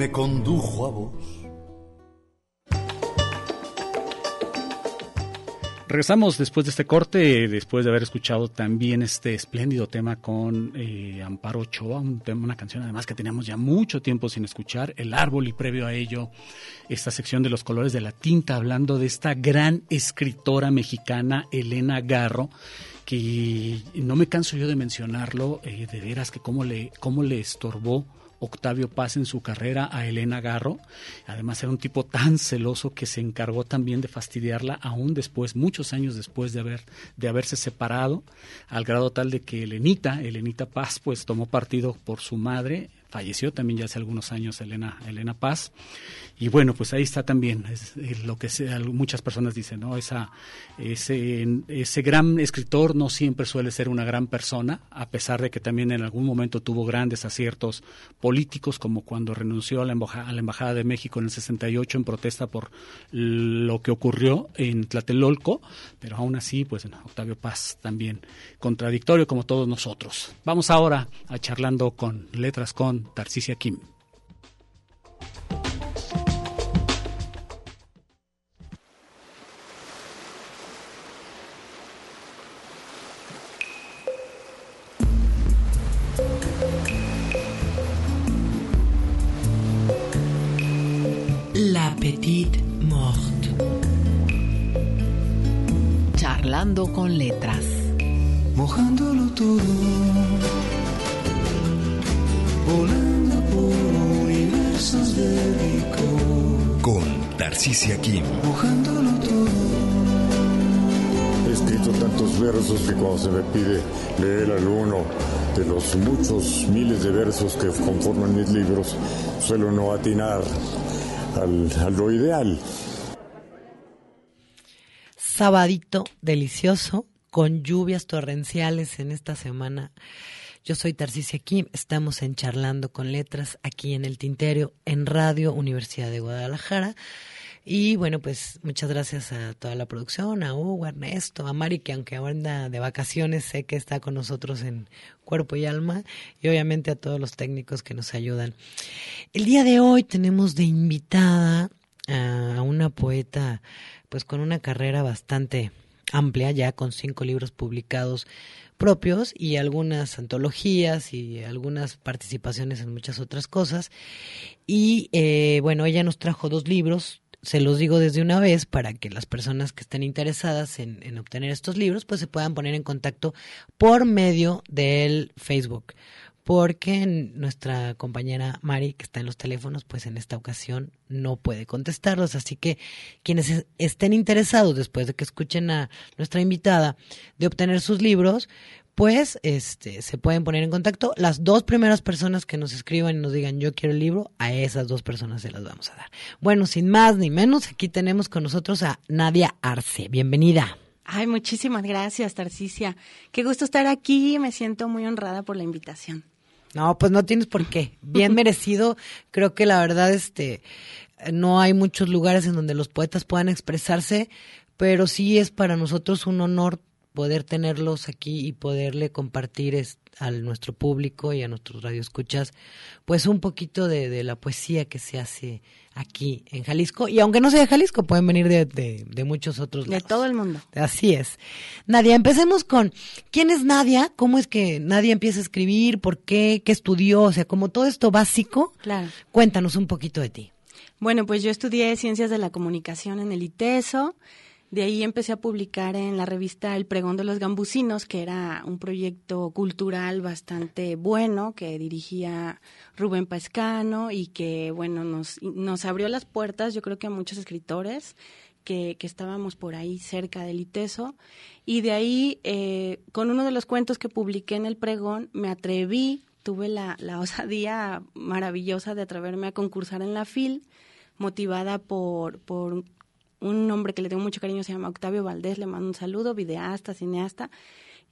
me condujo a vos. Regresamos después de este corte, después de haber escuchado también este espléndido tema con eh, Amparo Ochoa, un tema, una canción además que teníamos ya mucho tiempo sin escuchar, El Árbol y previo a ello esta sección de los colores de la tinta, hablando de esta gran escritora mexicana Elena Garro, que no me canso yo de mencionarlo, eh, de veras que cómo le, cómo le estorbó Octavio Paz en su carrera a Elena Garro. Además era un tipo tan celoso que se encargó también de fastidiarla aún después, muchos años después de haber de haberse separado, al grado tal de que Elenita, Elenita Paz, pues tomó partido por su madre. Falleció también ya hace algunos años Elena, Elena Paz. Y bueno, pues ahí está también lo que muchas personas dicen, ¿no? Esa, ese, ese gran escritor no siempre suele ser una gran persona, a pesar de que también en algún momento tuvo grandes aciertos políticos, como cuando renunció a la, embajada, a la Embajada de México en el 68 en protesta por lo que ocurrió en Tlatelolco, pero aún así, pues Octavio Paz también contradictorio como todos nosotros. Vamos ahora a charlando con letras con Tarcisia Kim. La Petite Morte. Charlando con letras. mojándolo todo, Tarcisia Kim. mojándolo todo. He escrito tantos versos que cuando se me pide leer alguno de los muchos miles de versos que conforman mis libros, suelo no atinar al, a lo ideal. Sabadito delicioso con lluvias torrenciales en esta semana. Yo soy Tarcisia Kim, estamos en Charlando con Letras aquí en el Tintero en Radio Universidad de Guadalajara. Y bueno, pues muchas gracias a toda la producción, a Hugo, a Ernesto, a Mari, que aunque ahora anda de vacaciones, sé que está con nosotros en cuerpo y alma, y obviamente a todos los técnicos que nos ayudan. El día de hoy tenemos de invitada a una poeta, pues con una carrera bastante amplia, ya con cinco libros publicados propios y algunas antologías y algunas participaciones en muchas otras cosas. Y eh, bueno, ella nos trajo dos libros, se los digo desde una vez para que las personas que estén interesadas en, en obtener estos libros pues se puedan poner en contacto por medio del Facebook porque nuestra compañera Mari, que está en los teléfonos, pues en esta ocasión no puede contestarlos. Así que quienes es- estén interesados, después de que escuchen a nuestra invitada, de obtener sus libros, pues este, se pueden poner en contacto. Las dos primeras personas que nos escriban y nos digan yo quiero el libro, a esas dos personas se las vamos a dar. Bueno, sin más ni menos, aquí tenemos con nosotros a Nadia Arce. Bienvenida. Ay, muchísimas gracias, Tarcicia. Qué gusto estar aquí. Me siento muy honrada por la invitación. No, pues no tienes por qué. Bien *laughs* merecido. Creo que la verdad, este, no hay muchos lugares en donde los poetas puedan expresarse pero sí es para nosotros un honor poder tenerlos aquí y poderle compartir es- a nuestro público y a nuestros radioescuchas, pues un poquito de, de la poesía que se hace aquí en Jalisco. Y aunque no sea de Jalisco, pueden venir de, de- de muchos otros De lados. todo el mundo. Así es. Nadia, empecemos con, ¿quién es Nadia? ¿Cómo es que Nadia empieza a escribir? ¿Por qué? ¿Qué estudió? O sea, como todo esto básico, Claro. cuéntanos un poquito de ti. Bueno, pues yo estudié Ciencias de la Comunicación en el ITESO. De ahí empecé a publicar en la revista El Pregón de los Gambusinos, que era un proyecto cultural bastante bueno que dirigía Rubén Pascano y que, bueno, nos, nos abrió las puertas, yo creo que a muchos escritores que, que estábamos por ahí cerca del ITESO. Y de ahí, eh, con uno de los cuentos que publiqué en El Pregón, me atreví, tuve la, la osadía maravillosa de atreverme a concursar en la FIL motivada por, por un hombre que le tengo mucho cariño, se llama Octavio Valdés, le mando un saludo, videasta, cineasta,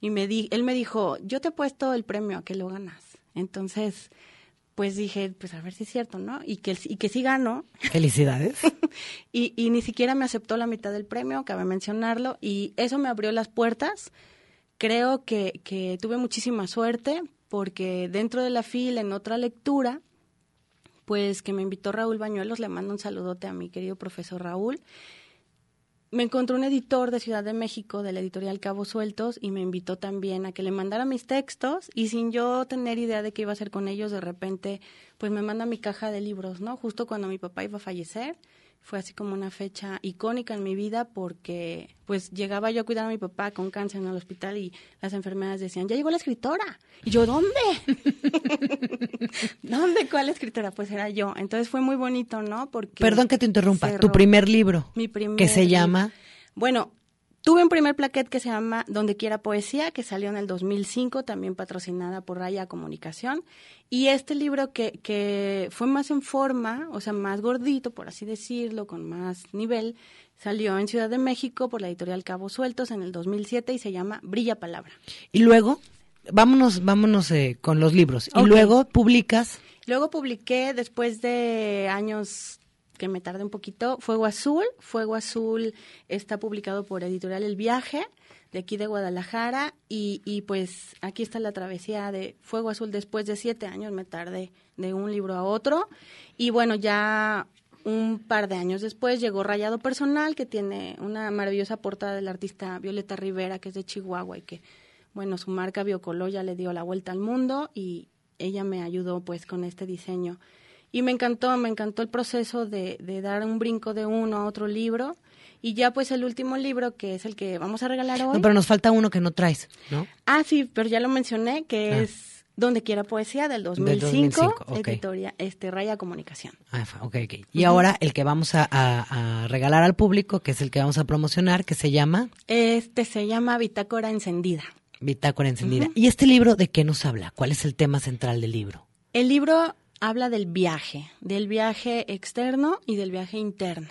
y me di, él me dijo, yo te he puesto el premio, ¿a qué lo ganas? Entonces, pues dije, pues a ver si es cierto, ¿no? Y que, y que sí ganó, *laughs* Felicidades. y, y ni siquiera me aceptó la mitad del premio, cabe mencionarlo, y eso me abrió las puertas. Creo que, que tuve muchísima suerte porque dentro de la fila, en otra lectura, pues que me invitó Raúl Bañuelos, le mando un saludote a mi querido profesor Raúl. Me encontró un editor de Ciudad de México, de la editorial Cabos Sueltos, y me invitó también a que le mandara mis textos, y sin yo tener idea de qué iba a hacer con ellos, de repente, pues me manda mi caja de libros, ¿no? Justo cuando mi papá iba a fallecer, fue así como una fecha icónica en mi vida porque pues llegaba yo a cuidar a mi papá con cáncer en el hospital y las enfermeras decían, ya llegó la escritora. Y yo, ¿dónde? *laughs* ¿Dónde? ¿Cuál escritora? Pues era yo. Entonces fue muy bonito, ¿no? Porque Perdón que te interrumpa. cerró. Tu primer libro, Mi primer que se llama Bueno, tuve un primer plaquet que se llama Donde quiera poesía, que salió en el 2005, también patrocinada por Raya Comunicación. Y este libro que, que fue más en forma, o sea, más gordito, por así decirlo, con más nivel, salió en Ciudad de México por la editorial Cabos Sueltos en el 2007 y se llama Brilla Palabra. Y luego, vámonos, vámonos eh, con los libros. Y luego publicas. Luego publiqué, después de años que me tardé un poquito, Fuego Azul. Fuego Azul está publicado por Editorial El Viaje, de aquí de Guadalajara. Y, y pues aquí está la travesía de Fuego Azul. Después de siete años me tardé de un libro a otro. Y bueno, ya un par de años después llegó Rayado Personal, que tiene una maravillosa portada del artista Violeta Rivera, que es de Chihuahua y que, bueno, su marca Biocoló ya le dio la vuelta al mundo y ella me ayudó pues con este diseño. Y me encantó, me encantó el proceso de, de dar un brinco de uno a otro libro. Y ya pues el último libro, que es el que vamos a regalar hoy. No, pero nos falta uno que no traes, ¿no? Ah, sí, pero ya lo mencioné, que Ah. es Donde quiera poesía del 2005, 2005, ok. editoria, este, Raya Comunicación. Ah, ok, ok. Y ahora el que vamos a, a- a regalar al público, que es el que vamos a promocionar, que se llama Este se llama Bitácora Encendida. Bitácora Encendida. ¿Y este libro de qué nos habla? ¿Cuál es el tema central del libro? El libro habla del viaje, del viaje externo y del viaje interno.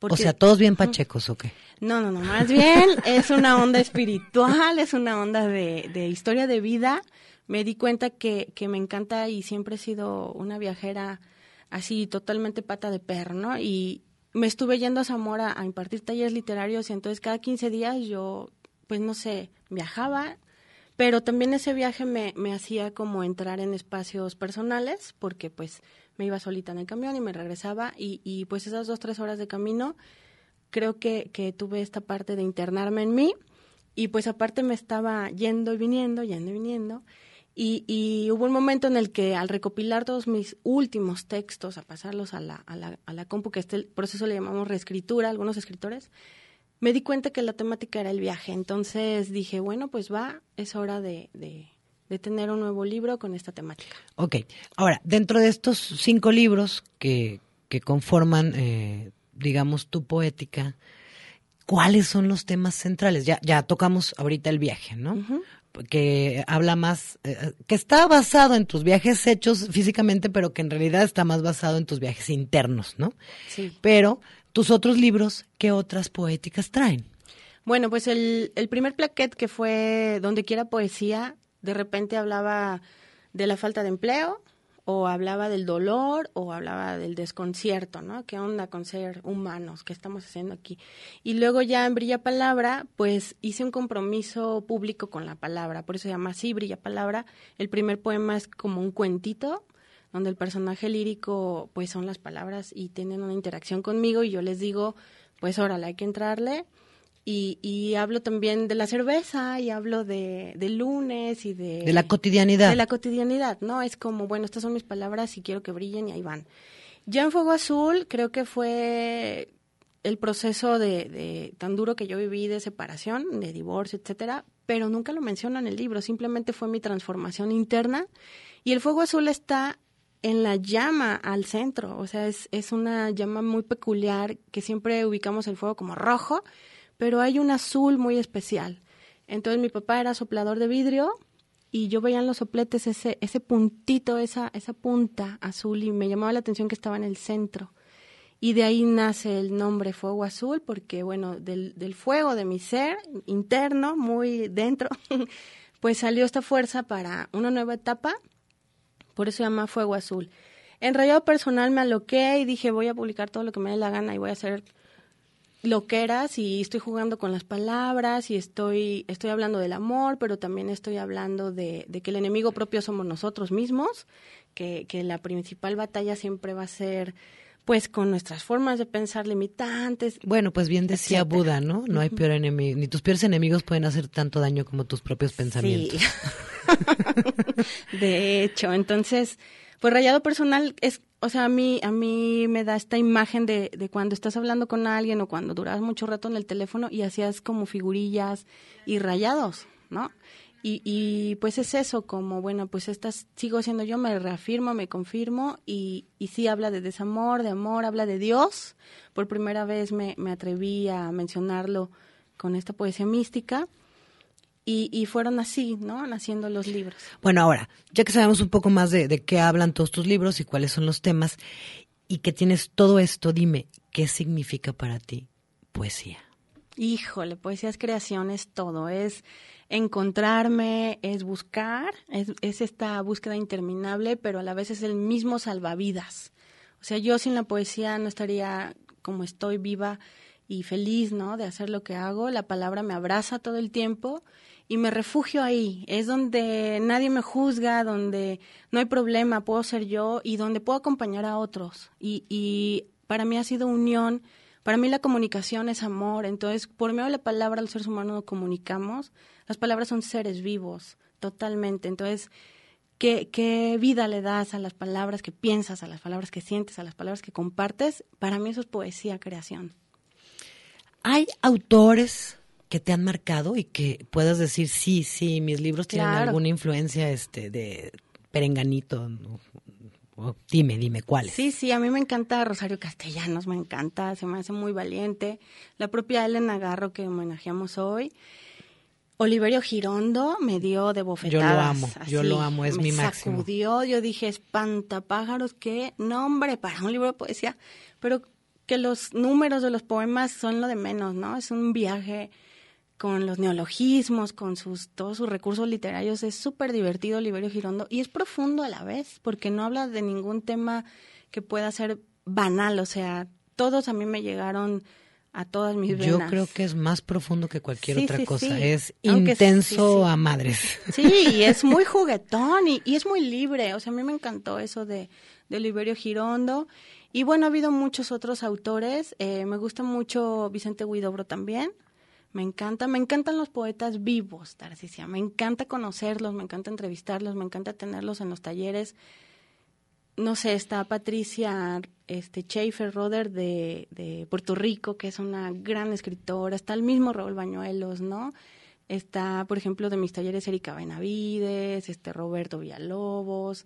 o sea, todos bien pachecos, ¿o qué? No, no, no, más bien es una onda espiritual, es una onda de, de historia de vida. Me di cuenta que, que me encanta y siempre he sido una viajera así totalmente pata de perro, ¿no? Y me estuve yendo a Zamora a impartir talleres literarios y entonces cada 15 días yo, pues no sé, viajaba, pero también ese viaje me, me hacía como entrar en espacios personales porque pues me iba solita en el camión y me regresaba y, y pues esas dos, tres horas de camino creo que, que tuve esta parte de internarme en mí y pues aparte me estaba yendo y viniendo, yendo y viniendo. Y, y hubo un momento en el que al recopilar todos mis últimos textos, a pasarlos a la, a la, a la compu, que este proceso le llamamos reescritura, algunos escritores, me di cuenta que la temática era el viaje. Entonces dije, bueno, pues va, es hora de, de, de tener un nuevo libro con esta temática. Ok. Ahora, dentro de estos cinco libros que, que conforman, eh, digamos, tu poética, ¿cuáles son los temas centrales? Ya, ya tocamos ahorita el viaje, ¿no? Que habla más, eh, que está basado en tus viajes hechos físicamente, pero que en realidad está más basado en tus viajes internos, ¿no? Sí. Pero tus otros libros, ¿qué otras poéticas traen? Bueno, pues el, primer plaquet que fue Donde quiera poesía, de repente hablaba de la falta de empleo, o hablaba del dolor o hablaba del desconcierto, ¿no? ¿Qué onda con ser humanos? ¿Qué estamos haciendo aquí? Y luego ya en Brilla Palabra, pues hice un compromiso público con la palabra, por eso se llama así, Brilla Palabra. El primer poema es como un cuentito, donde el personaje lírico, pues son las palabras y tienen una interacción conmigo y yo les digo, pues órale, hay que entrarle. Y, y, hablo también de la cerveza y hablo de, de, lunes y de... De la cotidianidad. De la cotidianidad, ¿no? Es como, bueno, estas son mis palabras y quiero que brillen y ahí van. Ya en Fuego Azul creo que fue el proceso de, de tan duro que yo viví de separación, de divorcio, etcétera, pero nunca lo menciono en el libro, simplemente fue mi transformación interna y el Fuego Azul está en la llama al centro, o sea, es, es una llama muy peculiar que siempre ubicamos el fuego como rojo, pero hay un azul muy especial. Entonces mi papá era soplador de vidrio y yo veía en los sopletes ese, ese puntito, esa, esa punta azul y me llamaba la atención que estaba en el centro. Y de ahí nace el nombre Fuego Azul, porque bueno, del, del fuego de mi ser interno, muy dentro, *laughs* pues salió esta fuerza para una nueva etapa, por eso se llama Fuego Azul. En rayado personal me aloqué y dije voy a publicar todo lo que me dé la gana y voy a hacer loqueras y estoy jugando con las palabras y estoy, estoy hablando del amor, pero también estoy hablando de, de que el enemigo propio somos nosotros mismos, que, que la principal batalla siempre va a ser pues con nuestras formas de pensar limitantes. Bueno, pues bien decía etcétera. Buda, ¿no? No hay peor enemigo, ni tus peores enemigos pueden hacer tanto daño como tus propios pensamientos. Sí. *laughs* de hecho, entonces, pues rayado personal es o sea, a mí, a mí me da esta imagen de, de cuando estás hablando con alguien o cuando duras mucho rato en el teléfono y hacías como figurillas y rayados, ¿no? Y, y pues es eso, como, bueno, pues estas, sigo siendo yo, me reafirmo, me confirmo y, y sí habla de desamor, de amor, habla de Dios. Por primera vez me, me atreví a mencionarlo con esta poesía mística. Y, y, fueron así, ¿no? Naciendo los libros. Bueno, ahora, ya que sabemos un poco más de, de, qué hablan todos tus libros y cuáles son los temas, y que tienes todo esto, dime, ¿qué significa para ti poesía? Híjole, poesía es creación, es todo, es encontrarme, es buscar, es, es esta búsqueda interminable, pero a la vez es el mismo salvavidas. O sea, yo sin la poesía no estaría como estoy viva y feliz, ¿no? De hacer lo que hago. La palabra me abraza todo el tiempo y me refugio ahí. Es donde nadie me juzga, donde no hay problema, puedo ser yo y donde puedo acompañar a otros. Y, y para mí ha sido unión. Para mí la comunicación es amor. Entonces, por medio de la palabra, los seres humanos nos comunicamos. Las palabras son seres vivos, totalmente. Entonces, ¿qué, qué vida le das a las palabras que piensas, a las palabras que sientes, a las palabras que compartes? Para mí eso es poesía, creación. Hay autores que te han marcado y que puedas decir sí, sí, mis libros tienen claro. alguna influencia este de Perenganito. O, dime, dime cuáles. Sí, sí, a mí me encanta Rosario Castellanos, me encanta, se me hace muy valiente. La propia Elena Garro que homenajeamos hoy. Oliverio Girondo me dio de bofetadas. Yo lo amo, así, yo lo amo, es me mi máximo. sacudió, yo dije, espantapájaros, qué nombre para un libro de poesía. Pero que los números de los poemas son lo de menos, ¿no? Es un viaje con los neologismos, con sus todos sus recursos literarios. Es súper divertido Oliverio Girondo y es profundo a la vez, porque no habla de ningún tema que pueda ser banal. O sea, todos a mí me llegaron a todas mis venas. Yo creo que es más profundo que cualquier sí, otra sí, cosa. sí. Es Aunque intenso a madres. Sí, y es *laughs* muy juguetón y, y, es muy libre. O sea, a mí me encantó eso de, de Oliverio Girondo. Y bueno, ha habido muchos otros autores. Eh, me gusta mucho Vicente Huidobro también. Me encanta, me encantan los poetas vivos, Tarcisia. Me encanta conocerlos, me encanta entrevistarlos, me encanta tenerlos en los talleres. No sé, está Patricia este, Schaefer Roder de, de Puerto Rico, que es una gran escritora. Está el mismo Raúl Bañuelos, ¿no? Está, por ejemplo, de mis talleres Erika Benavides, este Roberto Villalobos.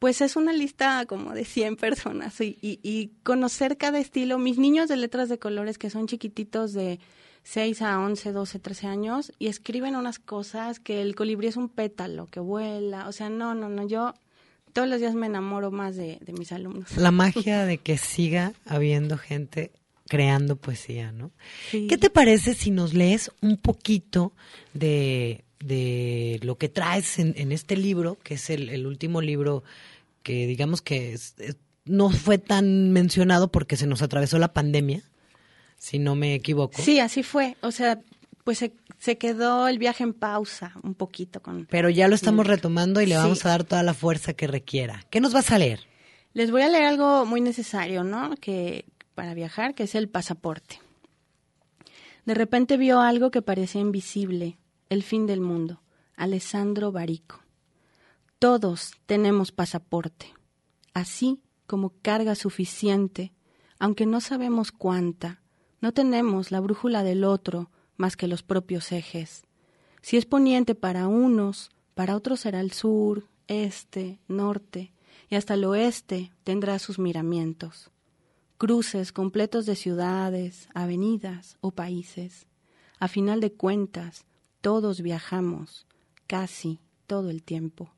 Pues es una lista como de 100 *laughs* personas y, y, y conocer cada estilo. Mis niños de letras de colores que son chiquititos de 6 a 11, 12, 13 años y escriben unas cosas que el colibrí es un pétalo que vuela. O sea, no, no, no, yo todos los días me enamoro más de, de mis alumnos. La magia de que siga habiendo gente creando poesía, ¿no? Sí. ¿Qué te parece si nos lees un poquito de, de lo que traes en, en este libro, que es el, el último libro que digamos que es- es- no fue tan mencionado porque se nos atravesó la pandemia, si no me equivoco. Sí, así fue. O sea, pues se, se quedó el viaje en pausa un poquito con... Pero ya lo estamos retomando y le Sí. vamos a dar toda la fuerza que requiera. ¿Qué nos vas a leer? Les voy a leer algo muy necesario, ¿no? Que para viajar, que es el pasaporte. De repente vio algo que parecía invisible, el fin del mundo. Alessandro Barico. Todos tenemos pasaporte, así como carga suficiente, aunque no sabemos cuánta. No tenemos la brújula del otro más que los propios ejes. Si es poniente para unos, para otros será el sur, este, norte, y hasta el oeste tendrá sus miramientos. Cruces completos de ciudades, avenidas o países. A final de cuentas, todos viajamos, casi todo el tiempo.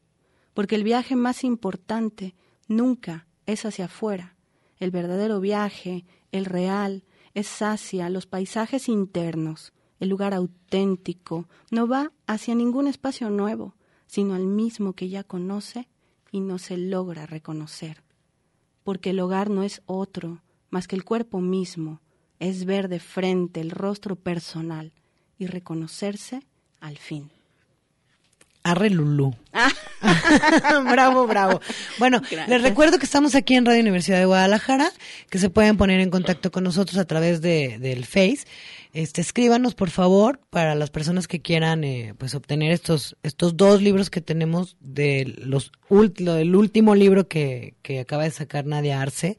Porque el viaje más importante nunca es hacia afuera. El verdadero viaje, el real, es hacia los paisajes internos. El lugar auténtico no va hacia ningún espacio nuevo, sino al mismo que ya conoce y no se logra reconocer. Porque el hogar no es otro más que el cuerpo mismo, es ver de frente el rostro personal y reconocerse al fin. Arre Lulú. *laughs* bravo, bravo. Bueno, les recuerdo que estamos aquí en Radio Universidad de Guadalajara, que se pueden poner en contacto con nosotros a través de, del Face. Este, escríbanos, por favor, para las personas que quieran eh, pues obtener estos, estos dos libros que tenemos de los lo del último libro que, que acaba de sacar Nadia Arce.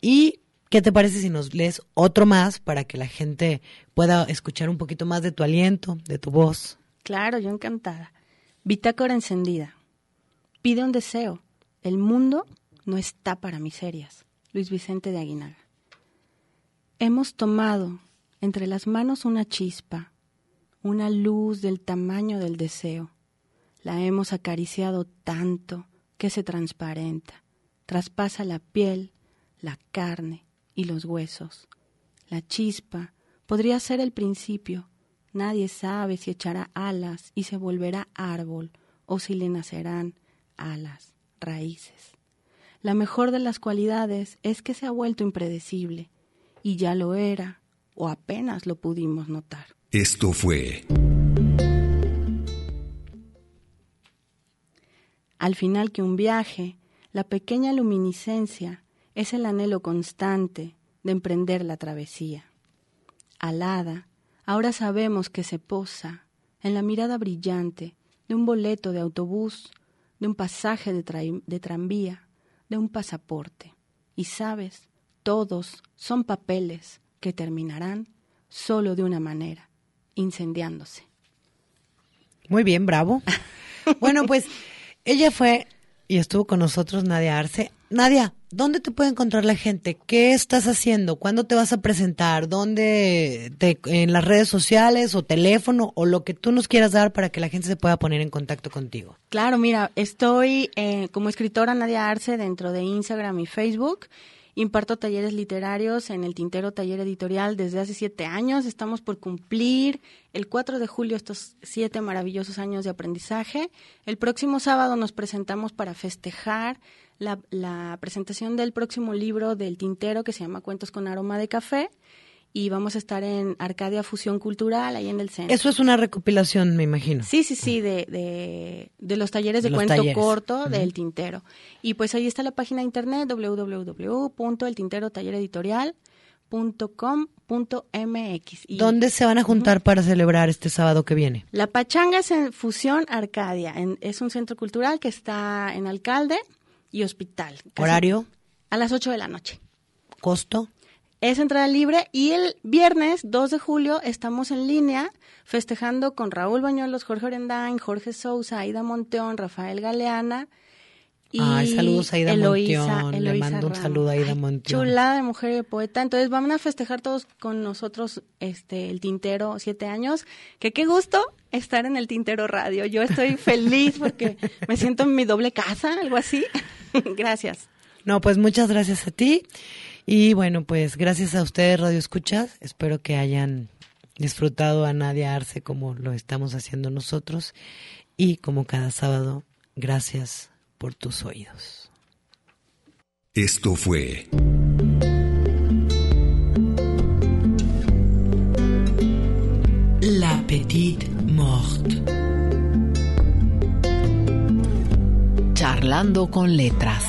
Y ¿Qué te parece si nos lees otro más para que la gente pueda escuchar un poquito más de tu aliento, de tu voz? Claro, yo encantada. Bitácora encendida. Pide un deseo. El mundo no está para miserias. Luis Vicente de Aguinaga. Hemos tomado entre las manos una chispa, una luz del tamaño del deseo. La hemos acariciado tanto que se transparenta, traspasa la piel, la carne y los huesos. La chispa podría ser el principio. Nadie sabe si echará alas y se volverá árbol o si le nacerán alas, raíces. La mejor de las cualidades es que se ha vuelto impredecible y ya lo era o apenas lo pudimos notar. Esto fue Al final que un viaje, la pequeña luminiscencia es el anhelo constante de emprender la travesía. Alada, ahora sabemos que se posa en la mirada brillante de un boleto de autobús, de un pasaje de, de tranvía, de un pasaporte. Y sabes, todos son papeles que terminarán solo de una manera, incendiándose. Muy bien, bravo. *laughs* Bueno, pues ella fue y estuvo con nosotros Nadia Arce. Nadia, ¿dónde te puede encontrar la gente? ¿Qué estás haciendo? ¿Cuándo te vas a presentar? ¿Dónde? Te, ¿En las redes sociales o teléfono o lo que tú nos quieras dar para que la gente se pueda poner en contacto contigo? Claro, mira, estoy eh, como escritora Nadia Arce dentro de Instagram y Facebook. Imparto talleres literarios en el Tintero Taller Editorial desde hace siete años. Estamos por cumplir el 4 de julio estos siete maravillosos años de aprendizaje. El próximo sábado nos presentamos para festejar la, la presentación del próximo libro del Tintero que se llama Cuentos con aroma de café. Y vamos a estar en Arcadia Fusión Cultural, ahí en el centro. Eso es una recopilación, me imagino. Sí, sí, sí, de, de, de los talleres de, De los cuento talleres. corto del Tintero. Y pues ahí está la página de internet www.eltinterotallereditorial.com.mx. ¿Dónde se van a juntar para celebrar este sábado que viene? La Pachanga es en Fusión Arcadia. en- es un centro cultural que está en Alcalde y Hospital. ¿Horario? A las 8 de la noche. ¿Costo? Es entrada libre y el viernes 2 de julio estamos en línea festejando con Raúl Bañuelos, Jorge Orendain, Jorge Sousa, Aida Monteón, Rafael Galeana y Ay, saludos a Aida Monteón. Le mando un saludo a Aida Monteón. Chulada de mujer y de poeta. Entonces van a festejar todos con nosotros este el Tintero siete años. Que qué gusto estar en el Tintero Radio. Yo estoy feliz porque me siento en mi doble casa, algo así. *laughs* Gracias. No, pues muchas gracias a ti. Y bueno, pues gracias a ustedes, Radio Escuchas. Espero que hayan disfrutado a Nadia Arce como lo estamos haciendo nosotros. Y como cada sábado, gracias por tus oídos. Esto fue La Petite. Charlando con letras.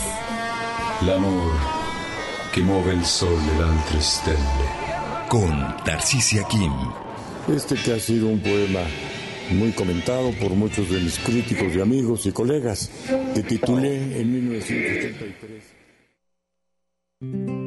L'amor che muove il sole e le altre stelle. con Tarcisia Kim. Este que ha sido un poema muy comentado por muchos de mis críticos y amigos y colegas, que titulé en 1983.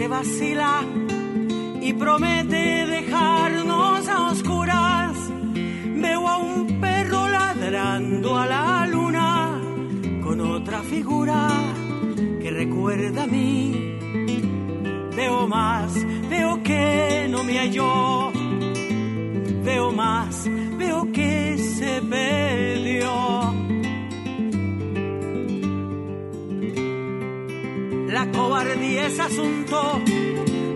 Que vacila y promete dejarnos a oscuras. Veo a un perro ladrando a la luna con otra figura que recuerda a mí. Veo más, veo que no me halló. Veo más, cobardía es asunto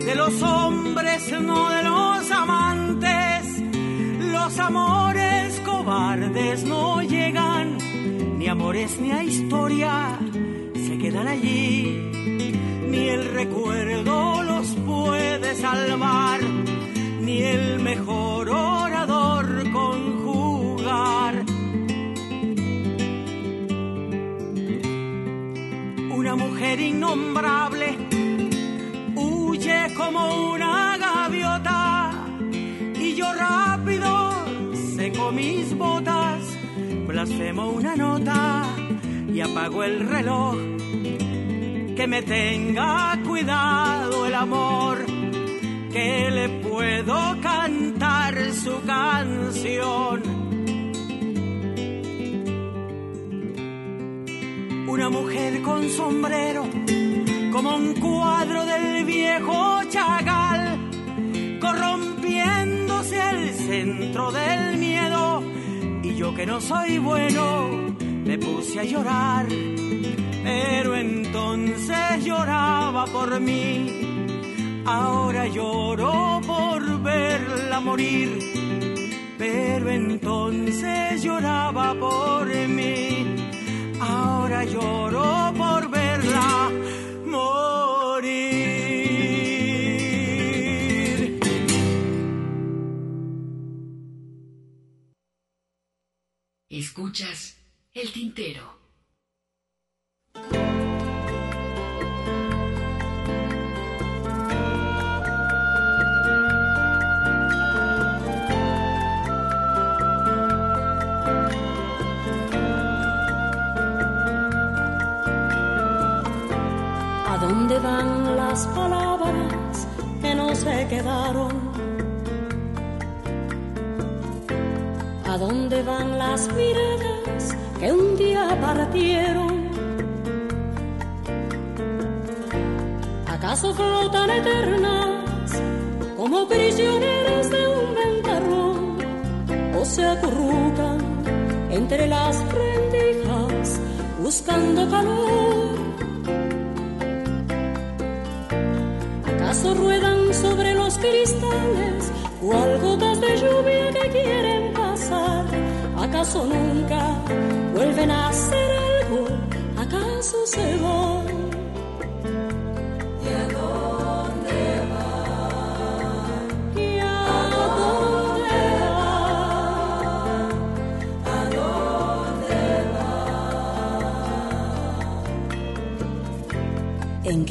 de los hombres, no de los amantes. Los amores cobardes no llegan, ni amores ni a historia se quedan allí. Ni el recuerdo los puede salvar, ni el Innombrable huye como una gaviota y yo rápido seco mis botas, blasfemo una nota y apago el reloj. Que me tenga cuidado el amor, que le puedo cantar su canción. Una mujer con sombrero, como un cuadro del viejo chagal, corrompiéndose el centro del miedo. Y yo que no soy bueno, me puse a llorar, pero entonces lloraba por mí. Ahora lloro por verla morir, pero entonces lloraba por mí. Ahora lloro por verla morir. Escuchas el tintero. Palabras que no se quedaron? ¿A dónde van las miradas que un día partieron? ¿Acaso flotan eternas como prisioneras de un ventarrón? ¿O se acurrucan entre las rendijas buscando calor? ¿Acaso ruedan sobre los cristales cual gotas de lluvia que quieren pasar? ¿Acaso nunca vuelven a hacer algo? ¿Acaso se van?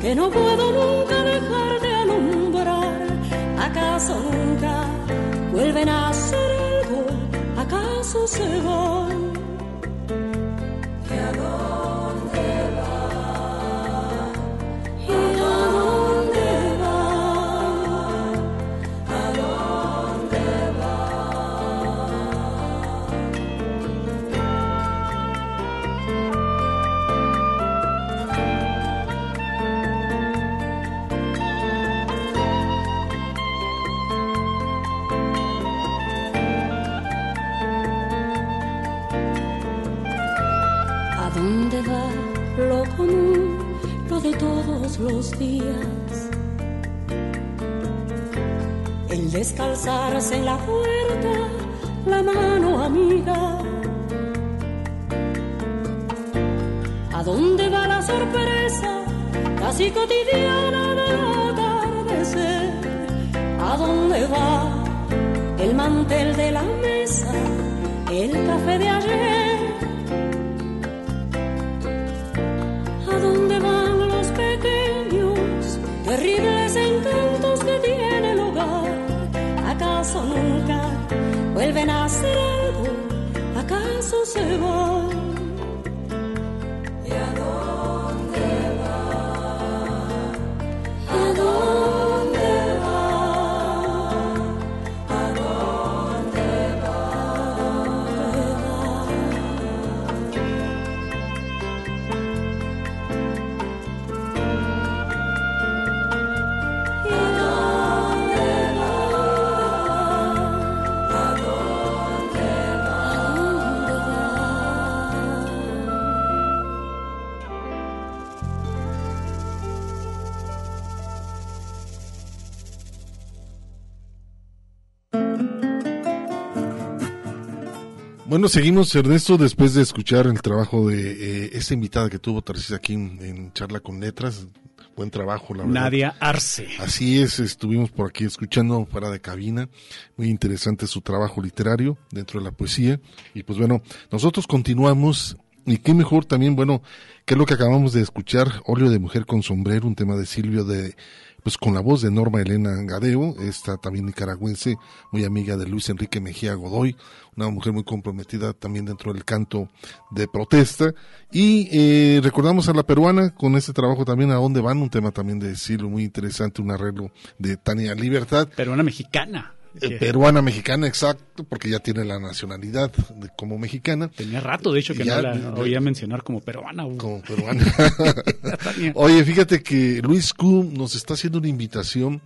Que no puedo nunca dejar de alumbrar? ¿Acaso nunca vuelven a ser algo? ¿Acaso se van? Los días? El descalzarse en la puerta, la mano amiga. ¿A dónde va la sorpresa casi cotidiana del atardecer? ¿A dónde va el mantel de la mesa, el café de ayer? Vuelven a hacer algo? ¿Acaso se van? ¿Y a dónde Bueno, seguimos, Ernesto, después de escuchar el trabajo de eh, esta invitada que tuvo Tarcís aquí en, en Charla con Letras. Buen trabajo, la verdad. Nadia Arce. Así es, estuvimos por aquí escuchando fuera de cabina. Muy interesante su trabajo literario dentro de la poesía. Y pues bueno, nosotros continuamos. Y qué mejor también, bueno, qué es lo que acabamos de escuchar, Óleo de Mujer con Sombrero, un tema de Silvio de, pues con la voz de Norma Elena Gadeo, esta también nicaragüense, muy amiga de Luis Enrique Mejía Godoy, una mujer muy comprometida también dentro del canto de protesta. Y eh, recordamos a la peruana con este trabajo también, ¿A dónde van? Un tema también de Silvio muy interesante, un arreglo de Tania Libertad. Peruana mexicana. Eh, peruana mexicana, exacto, porque ya tiene la nacionalidad de- como mexicana. Tenía rato, de hecho, que Ya- no la oía mencionar como peruana. Como *laughs* peruana. Oye, fíjate que Luis Q nos está haciendo una invitación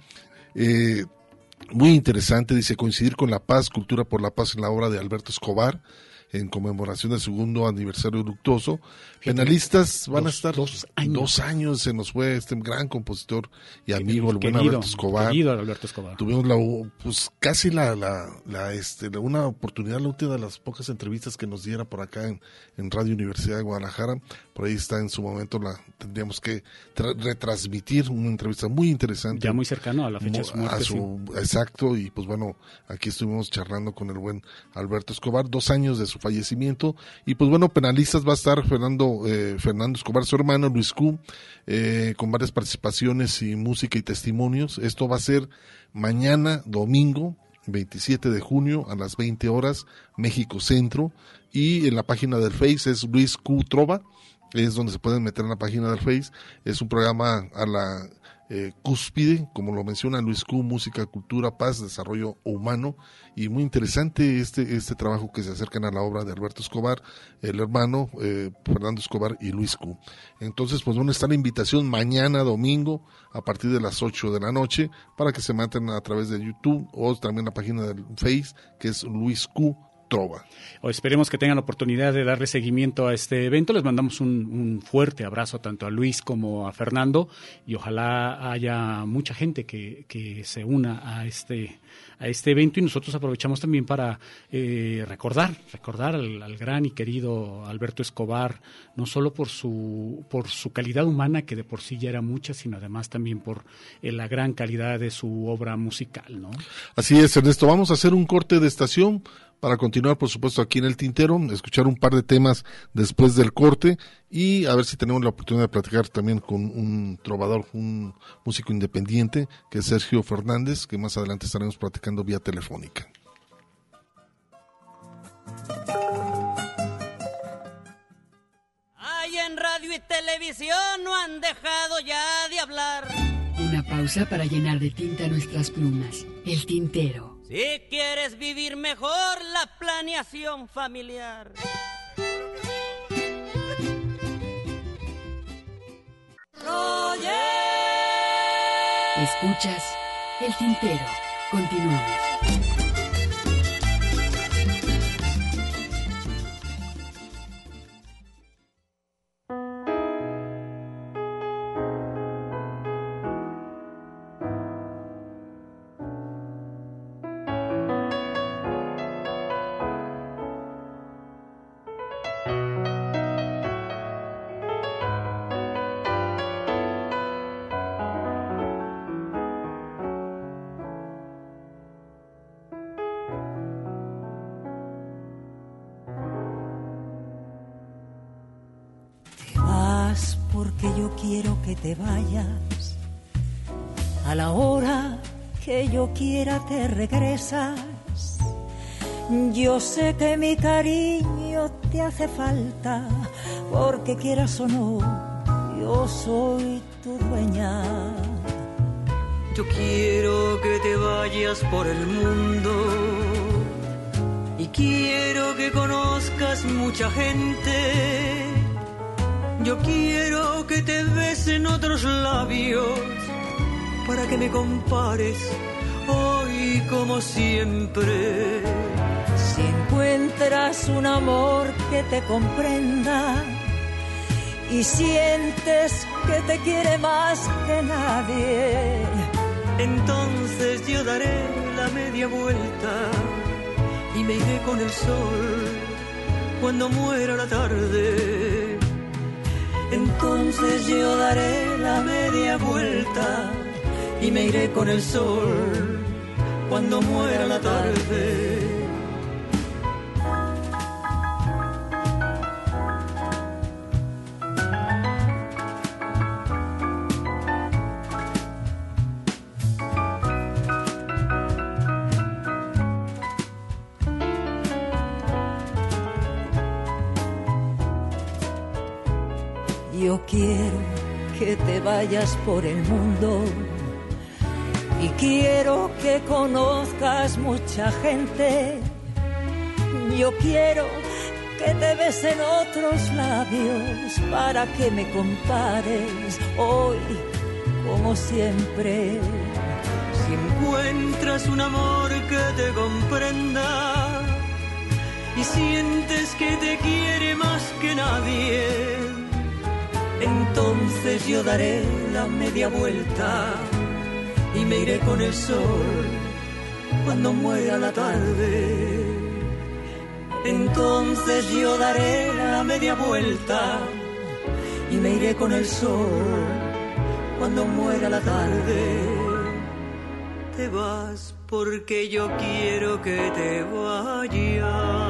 eh, muy interesante. Dice coincidir con la paz, cultura por la paz en la obra de Alberto Escobar en conmemoración del segundo aniversario luctuoso. Penalistas van a estar dos años. Se nos fue este gran compositor y amigo, el buen Querido, Alberto Escobar. Alberto Escobar. Tuvimos la, pues casi la, la, la, este, una oportunidad, la última de las pocas entrevistas que nos diera por acá en, en Radio Universidad de Guadalajara. Por ahí está en su momento, la tendríamos que tra- retransmitir una entrevista muy interesante. Ya muy cercano a la fecha de su Mu- muerte, a su- Exacto, y pues bueno, aquí estuvimos charlando con el buen Alberto Escobar, dos años de su fallecimiento. Y pues bueno, penalistas va a estar Fernando, eh, Fernando Escobar, su hermano Luis Q, eh, con varias participaciones y música y testimonios. Esto va a ser mañana, domingo, 27 de junio, a las 20 horas, México Centro. Y en la página del Face es Luis Q Trova, es donde se pueden meter en la página del Face. Es un programa a la eh, cúspide, como lo menciona Luis Q, música, cultura, paz, desarrollo humano, y muy interesante este, este trabajo que se acercan a la obra de Alberto Escobar, el hermano eh, Fernando Escobar y Luis Q. Entonces, pues bueno, está la invitación mañana domingo a partir de las 8 de la noche para que se maten a través de YouTube o también la página del Face, que es Luis Q Trova. O esperemos que tengan la oportunidad de darle seguimiento a este evento. Les mandamos un, un, fuerte abrazo tanto a Luis como a Fernando y ojalá haya mucha gente que, que se una a este, a este evento y nosotros aprovechamos también para eh, recordar, recordar al, al, gran y querido Alberto Escobar, no solo por su, por su calidad humana, que de por sí ya era mucha, sino además también por eh, la gran calidad de su obra musical. ¿no? Así es, Ernesto. Vamos a hacer un corte de estación para continuar, por supuesto, aquí en el Tintero, escuchar un par de temas después del corte y a ver si tenemos la oportunidad de platicar también con un trovador, un músico independiente, que es Sergio Fernández, que más adelante estaremos platicando vía telefónica. Ay, en radio y televisión no han dejado ya de hablar. Una pausa para llenar de tinta nuestras plumas. El Tintero. Si quieres vivir mejor la planeación familiar. Escuchas el tintero. Continuamos. Yo quiera te regresas. Yo sé que mi cariño te hace falta, porque quieras o no, yo soy tu dueña. Yo quiero que te vayas por el mundo y quiero que conozcas mucha gente. Yo quiero que te besen otros labios para que me compares hoy como siempre. Si encuentras un amor que te comprenda y sientes que te quiere más que nadie, entonces yo daré la media vuelta y me iré con el sol cuando muera la tarde. Entonces yo daré la media vuelta y me iré con el sol cuando muera la tarde. Yo quiero que te vayas por el mundo quiero que conozcas mucha gente. Yo quiero que te besen otros labios para que me compares hoy como siempre. Si encuentras un amor que te comprenda y sientes que te quiere más que nadie, entonces yo daré la media vuelta me iré con el sol cuando muera la tarde. Entonces yo daré la media vuelta y me iré con el sol cuando muera la tarde. Te vas porque yo quiero que te vayas.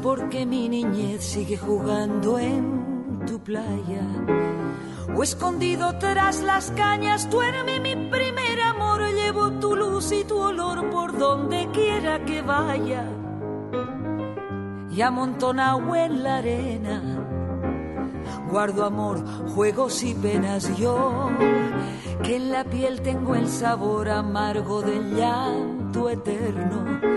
Porque mi niñez sigue jugando en tu playa, o escondido tras las cañas, duerme mi primer amor, llevo tu luz y tu olor por donde quiera que vaya. Y amontonado en la arena, guardo amor, juegos y penas yo, que en la piel tengo el sabor amargo del llanto eterno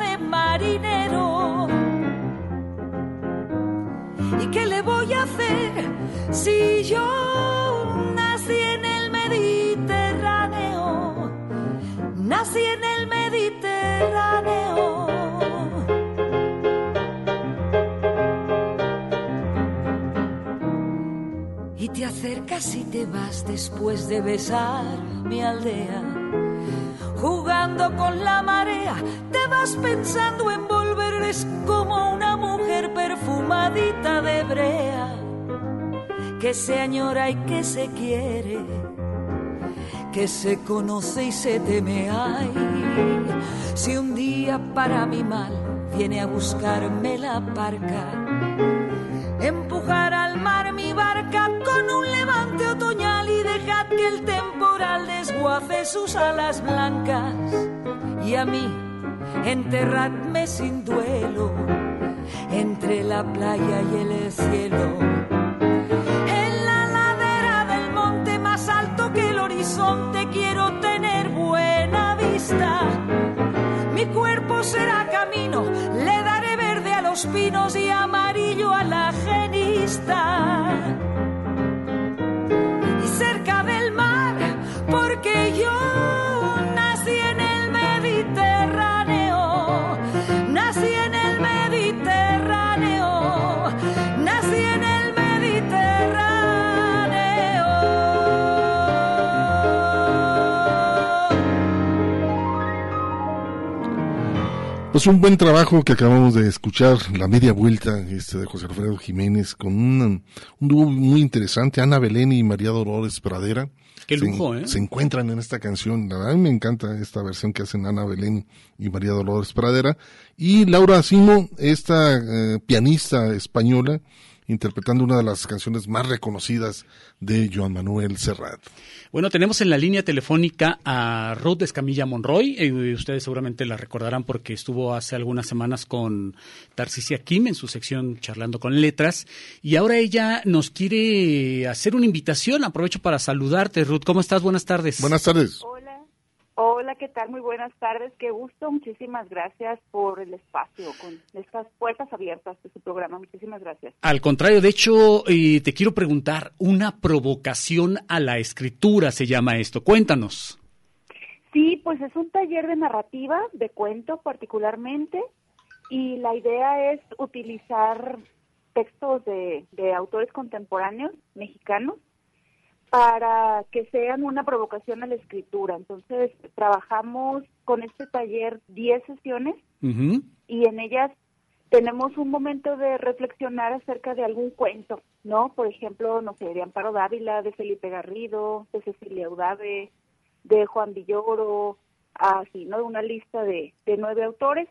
marinero. ¿Y qué le voy a hacer si yo nací en el Mediterráneo? Nací en el Mediterráneo. Y te acercas y te vas después de besar mi aldea. Jugando con la marea, te vas pensando en volver, eres como una mujer perfumadita de brea, que se añora y que se quiere, que se conoce y se teme. Ay, si un día para mi mal viene a buscarme la barca, empujar al mar desguace sus alas blancas y a mí enterradme sin duelo entre la playa y el cielo. En la ladera del monte más alto que el horizonte quiero tener buena vista. Mi cuerpo será camino, le daré verde a los pinos y amarillo a la genista. Porque yo Pues un buen trabajo que acabamos de escuchar, la media vuelta este de José Alfredo Jiménez, con un, un dúo muy interesante, Ana Belén y María Dolores Pradera. Qué Se- lujo, ¿eh? Se encuentran en esta canción. La verdad, me encanta esta versión que hacen Ana Belén y María Dolores Pradera. Y Laura Simo, esta eh, pianista española, interpretando una de las canciones más reconocidas de Joan Manuel Serrat. Bueno, tenemos en la línea telefónica a Ruth Escamilla Monroy. Eh, ustedes seguramente la recordarán porque estuvo hace algunas semanas con Tarcisia Kim en su sección Charlando con Letras. Y ahora ella nos quiere hacer una invitación. Aprovecho para saludarte, Ruth. ¿Cómo estás? Buenas tardes. Buenas tardes. Hola. Hola, ¿qué tal? Muy buenas tardes. Qué gusto. Muchísimas gracias por el espacio, con estas puertas abiertas de su programa. Muchísimas gracias. Al contrario, de hecho, eh, te quiero preguntar, una provocación a la escritura se llama esto. Cuéntanos. Sí, pues es un taller de narrativa, de cuento particularmente, y la idea es utilizar textos de, de autores contemporáneos mexicanos para que sean una provocación a la escritura. Entonces, trabajamos con este taller 10 sesiones y en ellas tenemos un momento de reflexionar acerca de algún cuento, ¿no? Por ejemplo, no sé, de Amparo Dávila, de Felipe Garrido, de Cecilia Udave, de Juan Villoro, así, ¿no? Una lista de, de nueve autores.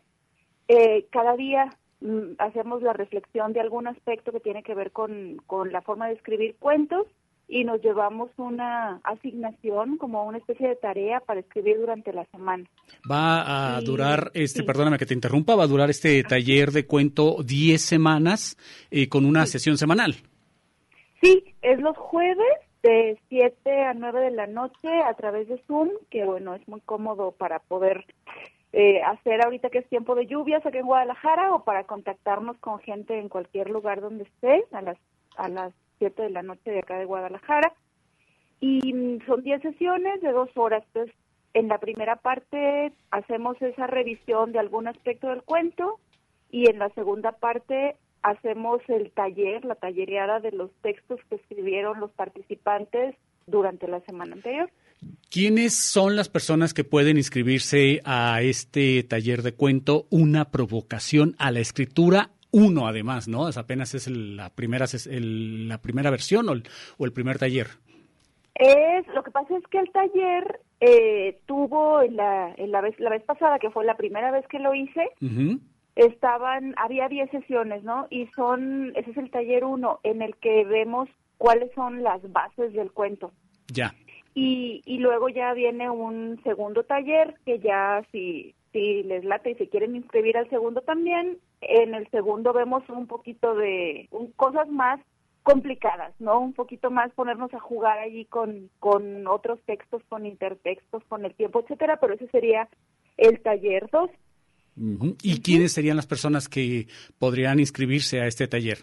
Eh, cada día mm, hacemos la reflexión de algún aspecto que tiene que ver con, con la forma de escribir cuentos y nos llevamos una asignación como una especie de tarea para escribir durante la semana. Va a Sí, durar, este, sí. perdóname que te interrumpa, va a durar este taller de cuento 10 semanas eh, con una sesión semanal. Sí, es los jueves de 7 a 9 de la noche a través de Zoom, que bueno, es muy cómodo para poder eh, hacer ahorita que es tiempo de lluvias aquí en Guadalajara o para contactarnos con gente en cualquier lugar donde esté a las a las 7 de la noche de acá de Guadalajara. Y mm, son 10 sesiones de dos horas. Entonces, en la primera parte hacemos esa revisión de algún aspecto del cuento y en la segunda parte hacemos el taller, la tallereada de los textos que escribieron los participantes durante la semana anterior. ¿Quiénes son las personas que pueden inscribirse a este taller de cuento? Una provocación a la escritura uno además, ¿no? Es apenas es el- la primera es el- la primera versión o el, o el primer taller. Es, lo que pasa es que el taller eh, tuvo en la, en la vez la vez pasada que fue la primera vez que lo hice estaban había 10 sesiones, ¿no? Y son ese es el taller uno en el que vemos cuáles son las bases del cuento. Ya. Y, y luego ya viene un segundo taller que ya si, si les late y se quieren inscribir al segundo también, en el segundo vemos un poquito de un- cosas más complicadas, ¿no? Un poquito más ponernos a jugar allí con, con otros textos, con intertextos, con el tiempo, etcétera, pero ese sería el taller 2. Ujú. ¿Y quiénes serían las personas que podrían inscribirse a este taller?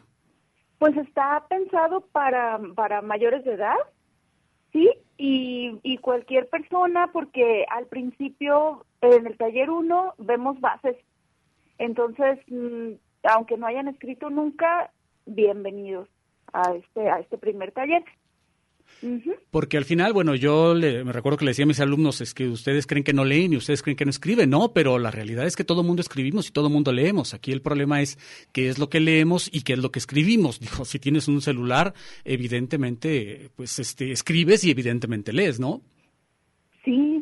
Pues está pensado para, para mayores de edad, ¿sí? Y, y cualquier persona, porque al principio en el taller 1 vemos bases. Entonces, mm, aunque no hayan escrito nunca, bienvenidos a este, a este primer taller. Porque al final, bueno, yo le- me recuerdo que le decía a mis alumnos, es que ustedes creen que no leen y ustedes creen que no escriben, no, pero la realidad es que todo mundo escribimos y todo mundo leemos. Aquí el problema es qué es lo que leemos y qué es lo que escribimos. *laughs* Dijo, si tienes un celular, evidentemente, pues este, escribes y evidentemente lees, ¿no? Sí,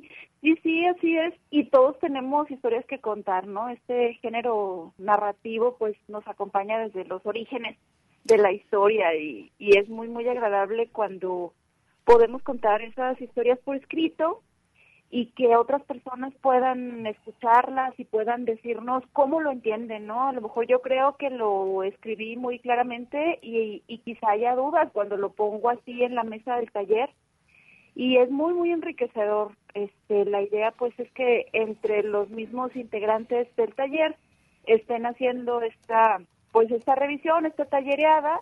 sí, sí, así es. Y todos tenemos historias que contar, ¿no? Este género narrativo, pues, nos acompaña desde los orígenes de la historia y, es muy, muy agradable cuando podemos contar esas historias por escrito y que otras personas puedan escucharlas y puedan decirnos cómo lo entienden, ¿no? A lo mejor yo creo que lo escribí muy claramente y quizá haya dudas cuando lo pongo así en la mesa del taller y es muy muy enriquecedor este la idea pues es que entre los mismos integrantes del taller estén haciendo esta pues esta revisión esta tallereada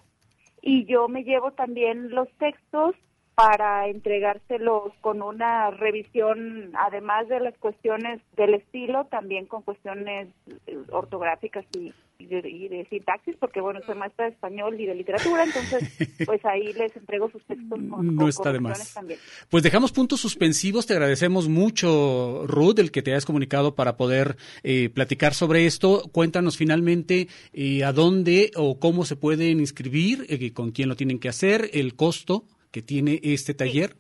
y yo me llevo también los textos para entregárselos con una revisión además de las cuestiones del estilo también con cuestiones eh, ortográficas y, y de, y de sintaxis porque bueno soy maestra de español y de literatura entonces *laughs* pues ahí les entrego sus textos con, No con está de más. también. Pues dejamos puntos suspensivos. Te agradecemos mucho, Ruth, el que te hayas comunicado para poder eh, platicar sobre esto. Cuéntanos finalmente eh, a dónde o cómo se pueden inscribir, eh, con quién lo tienen que hacer, el costo que tiene este taller.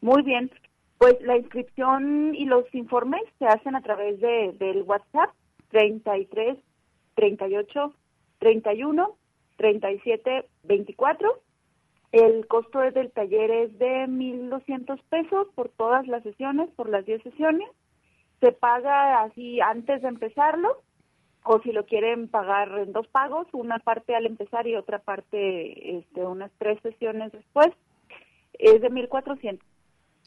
Muy bien. Pues la inscripción y los informes se hacen a través de, del WhatsApp 33 38 31 37 24. El costo del taller es de 1.200 pesos por todas las sesiones, por las 10 sesiones. Se paga así antes de empezarlo o si lo quieren pagar en dos pagos, una parte al empezar y otra parte este, unas tres sesiones después, es de 1.400.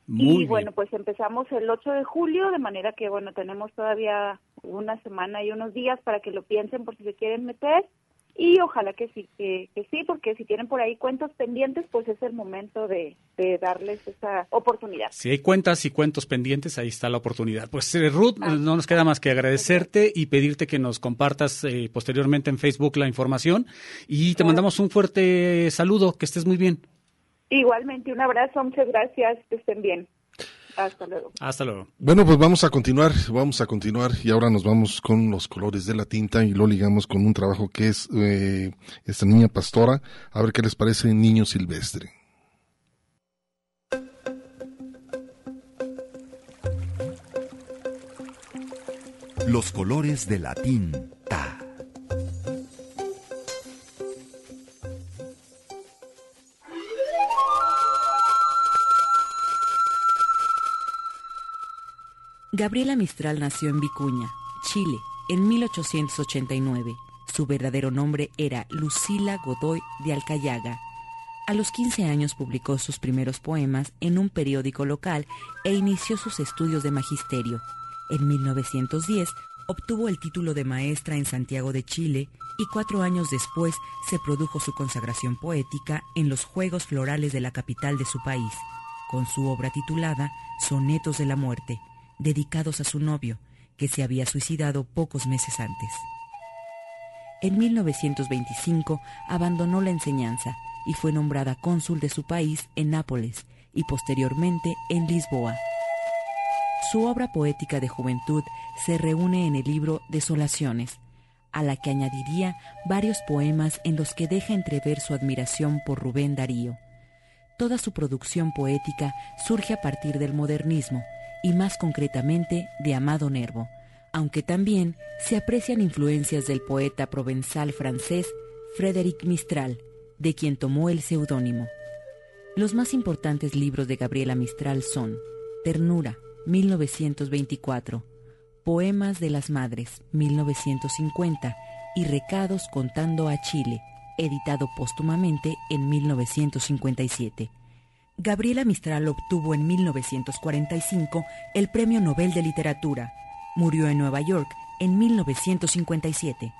Muy y bien. bueno, pues empezamos el 8 de julio, de manera que bueno, tenemos todavía una semana y unos días para que lo piensen por si se quieren meter. Y ojalá que sí, que, que sí, porque si tienen por ahí cuentos pendientes, pues es el momento de, de darles esa oportunidad. Si hay cuentas y cuentos pendientes, ahí está la oportunidad. Pues eh, Ruth, eh, no nos queda más que agradecerte y pedirte que nos compartas eh, posteriormente en Facebook la información. Y te mandamos un fuerte saludo, que estés muy bien. Igualmente, un abrazo, muchas gracias, que estén bien. Hasta luego. Hasta luego. Bueno, pues vamos a continuar, vamos a continuar y ahora nos vamos con los colores de la tinta y lo ligamos con un trabajo que es eh, esta niña pastora. A ver qué les parece Niño Silvestre. Los colores de la Gabriela Mistral nació en Vicuña, Chile, en 1889. Su verdadero nombre era Lucila Godoy de Alcayaga. A los 15 años publicó sus primeros poemas en un periódico local e inició sus estudios de magisterio. En 1910 obtuvo el título de maestra en Santiago de Chile y cuatro años después se produjo su consagración poética en los Juegos Florales de la capital de su país, con su obra titulada Sonetos de la Muerte, dedicados a su novio, que se había suicidado pocos meses antes. En 1925 abandonó la enseñanza y fue nombrada cónsul de su país en Nápoles y posteriormente en Lisboa. Su obra poética de juventud se reúne en el libro Desolaciones, a la que añadiría varios poemas en los que deja entrever su admiración por Rubén Darío. Toda su producción poética surge a partir del modernismo y más concretamente de Amado Nervo, aunque también se aprecian influencias del poeta provenzal francés Frédéric Mistral, de quien tomó el seudónimo. Los más importantes libros de Gabriela Mistral son Ternura, 1924, Poemas de las Madres, 1950, y Recados contando a Chile, editado póstumamente en 1957. Gabriela Mistral obtuvo en 1945 el Premio Nobel de Literatura. Murió en Nueva York en 1957.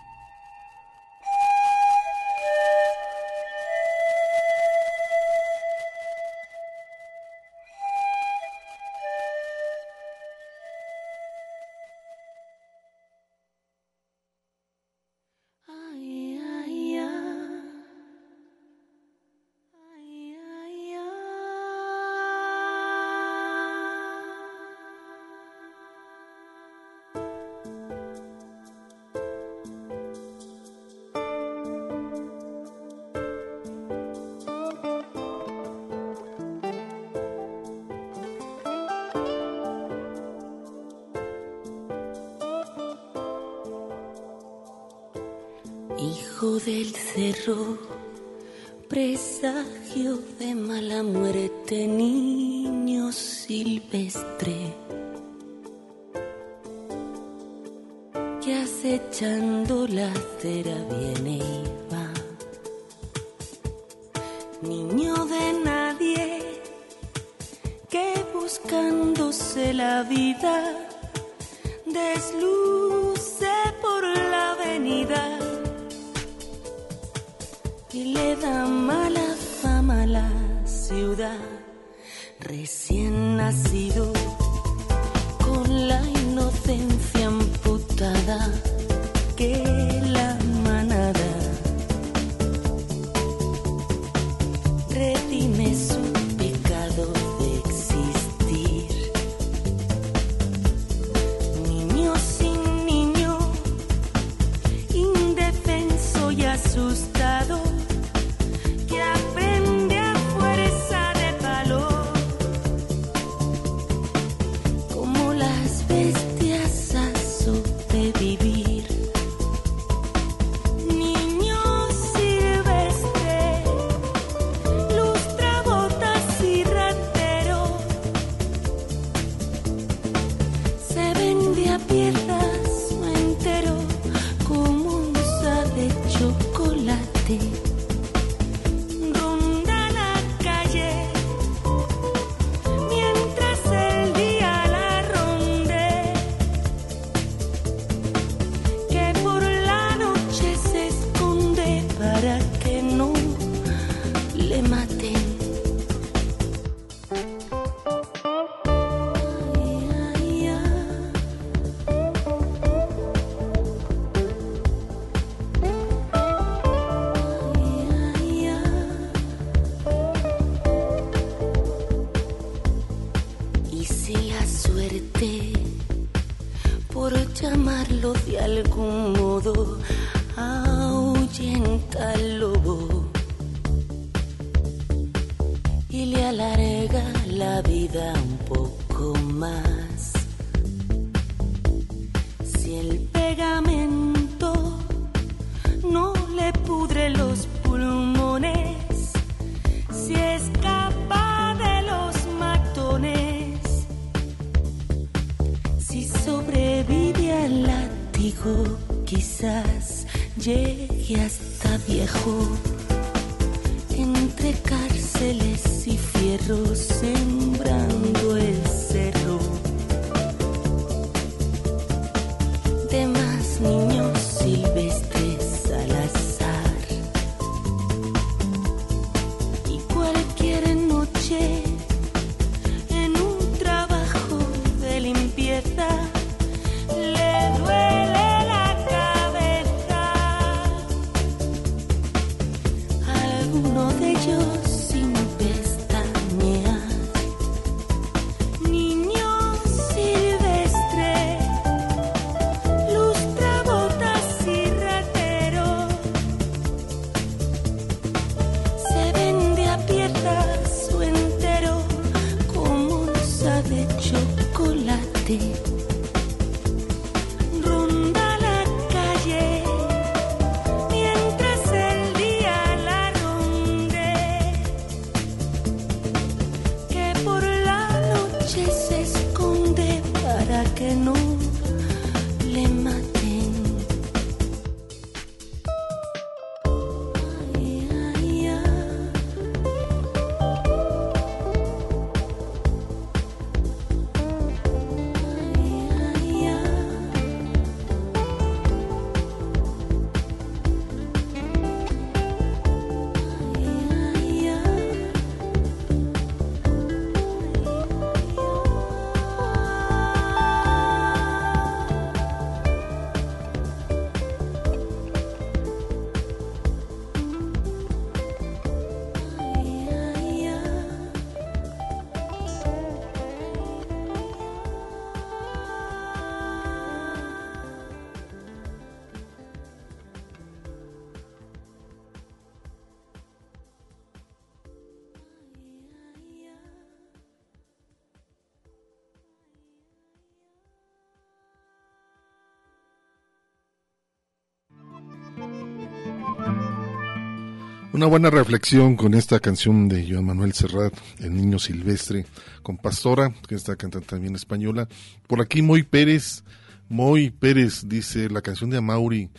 Una buena reflexión con esta canción de Joan Manuel Serrat, El Niño Silvestre, con Pastora, que está cantando también española. Por aquí Moy Pérez, Moy Pérez dice, la canción de Amauri,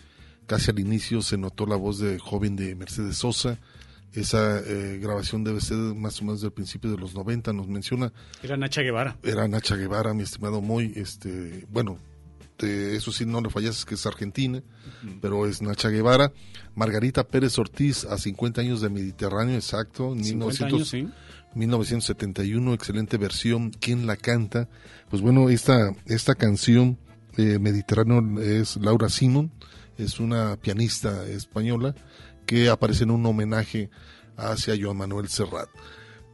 casi al inicio se notó la voz de joven de Mercedes Sosa. Esa eh, grabación debe ser más o menos del principio de los 90, nos menciona. Era Nacha Guevara. Era Nacha Guevara, mi estimado Moy. Este, bueno, te- eso sí, no le fallas, que es argentina, pero es Nacha Guevara. Margarita Pérez Ortiz, a 50 años de Mediterráneo, exacto, en 50 1900 años, sí. 1971, excelente versión. ¿Quién la canta? Pues bueno, esta, esta canción eh, Mediterráneo es Laura Simon, es una pianista española que aparece en un homenaje hacia Joan Manuel Serrat.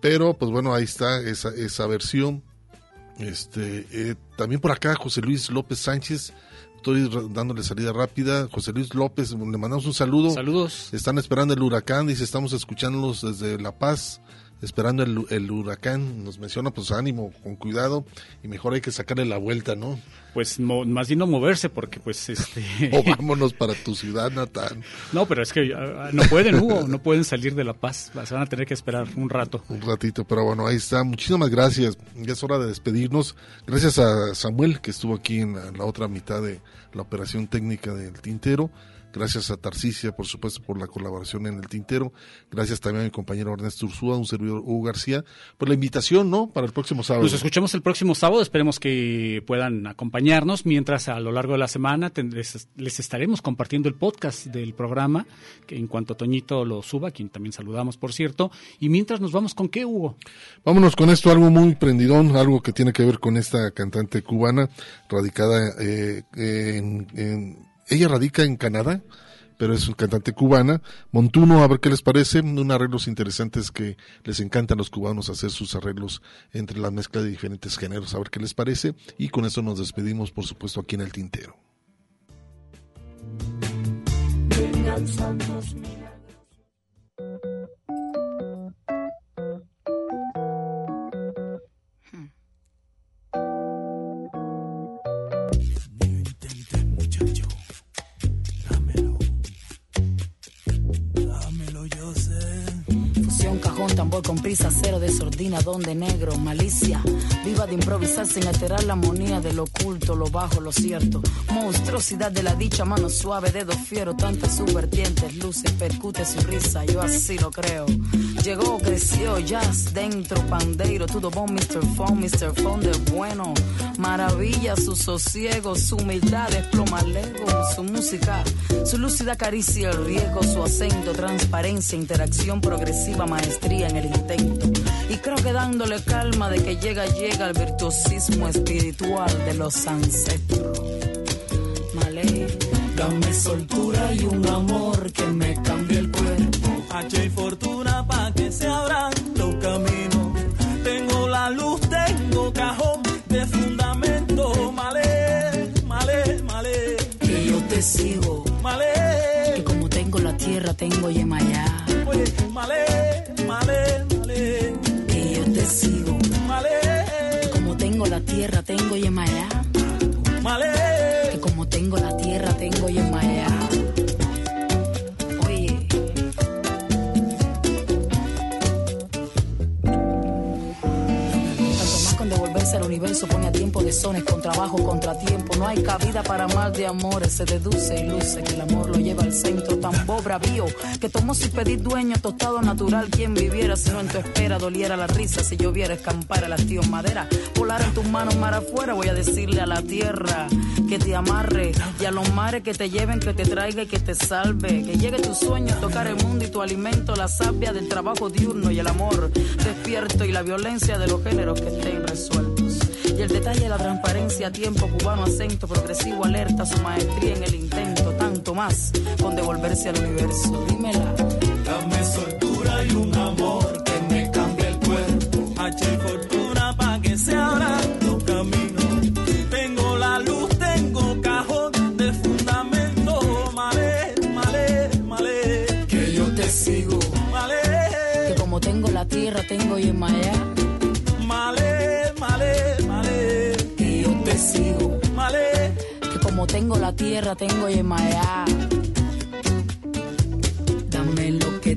Pero, pues bueno, ahí está esa, esa versión. Este, eh, también por acá José Luis López Sánchez, estoy dándole salida rápida. José Luis López, le mandamos un saludo. Saludos. Están esperando el huracán, dice, estamos escuchándolos desde La Paz, esperando el, el huracán. Nos menciona, pues ánimo, con cuidado, y mejor hay que sacarle la vuelta, ¿no? Pues mo- más bien no moverse porque pues este... *laughs* O *laughs* vámonos para tu ciudad natal. No, pero es que ah, no pueden, Hugo, no pueden salir de La Paz, se van a tener que esperar un rato. Un ratito, pero bueno, ahí está. Muchísimas gracias. Ya es hora de despedirnos. Gracias a Samuel, que estuvo aquí en la, la otra mitad de la operación técnica del tintero. Gracias a Tarcicia, por supuesto, por la colaboración en el tintero. Gracias también a mi compañero Ernesto Ursúa, un servidor Hugo García, por la invitación, ¿no? Para el próximo sábado. Nos escuchamos el próximo sábado, esperemos que puedan acompañarnos, mientras a lo largo de la semana les, les estaremos compartiendo el podcast del programa, que en cuanto Toñito lo suba, quien también saludamos, por cierto, y mientras nos vamos con qué, Hugo. Vámonos con esto, algo muy prendidón, algo que tiene que ver con esta cantante cubana, radicada eh, en, en- Ella radica en Canadá, pero es una cantante cubana. Montuno, a ver qué les parece, unos arreglos interesantes que les encantan a los cubanos hacer sus arreglos entre la mezcla de diferentes géneros, a ver qué les parece. Y con eso nos despedimos, por supuesto, aquí en el Tintero. Tambor con prisa, cero desordina, donde negro, malicia. Viva de improvisar sin alterar la armonía de lo oculto, lo bajo, lo cierto. Monstruosidad de la dicha, mano suave, dedo fiero, tantas subvertientes, luces, percute su risa, yo así lo creo. Llegó, creció, jazz, dentro, pandeiro, todo bon, Mr. Phone, Mr. Phone de bueno. Maravilla, su sosiego, su humildad, desploma el ego, su música, su lúcida caricia, el riesgo, su acento, transparencia, interacción progresiva, maestría en el intento. Y creo que dándole calma de que llega, llega el virtuosismo espiritual de los ancestros. Malé, dame soltura y un amor que me cambie el cuerpo. H y fortuna pa' que se abran los caminos. Tengo la luz, tengo cajón de fundamento. Malé, malé, malé. Que yo te sigo, Malé, que como tengo la tierra, tengo Yemayá. oye, malé, Que yo te sigo, Malé, que como tengo la tierra, tengo Yemayá. Que como tengo la tierra, tengo Yemayá. De sones con trabajo, contratiempo. No hay cabida para más de amores. Se deduce y luce que el amor lo lleva al centro. Tan bravío que tomó sin pedir dueño tostado natural. Quien viviera si no en tu espera doliera la risa. Si lloviera escampar el hastío en madera. Volar en tus manos mar afuera. Voy a decirle a la tierra que te amarre. Y a los mares que te lleven, que te traiga y que te salve. Que llegue tu sueño, tocar el mundo y tu alimento. La savia del trabajo diurno y el amor despierto. Y la violencia de los géneros que estén resueltos. Y el detalle, la transparencia, tiempo cubano, acento progresivo, alerta, su maestría en el intento, tanto más con devolverse al universo. Dímela. Dame soltura y un amor que me cambie el cuerpo. H y fortuna pa' que se abran los caminos. Tengo la luz, tengo cajón de fundamento. Malé, malé, malé. Que yo te sigo. Malé, Que como tengo la tierra, tengo Yemayá. malé, tengo la tierra, tengo Yemayá. Dame lo que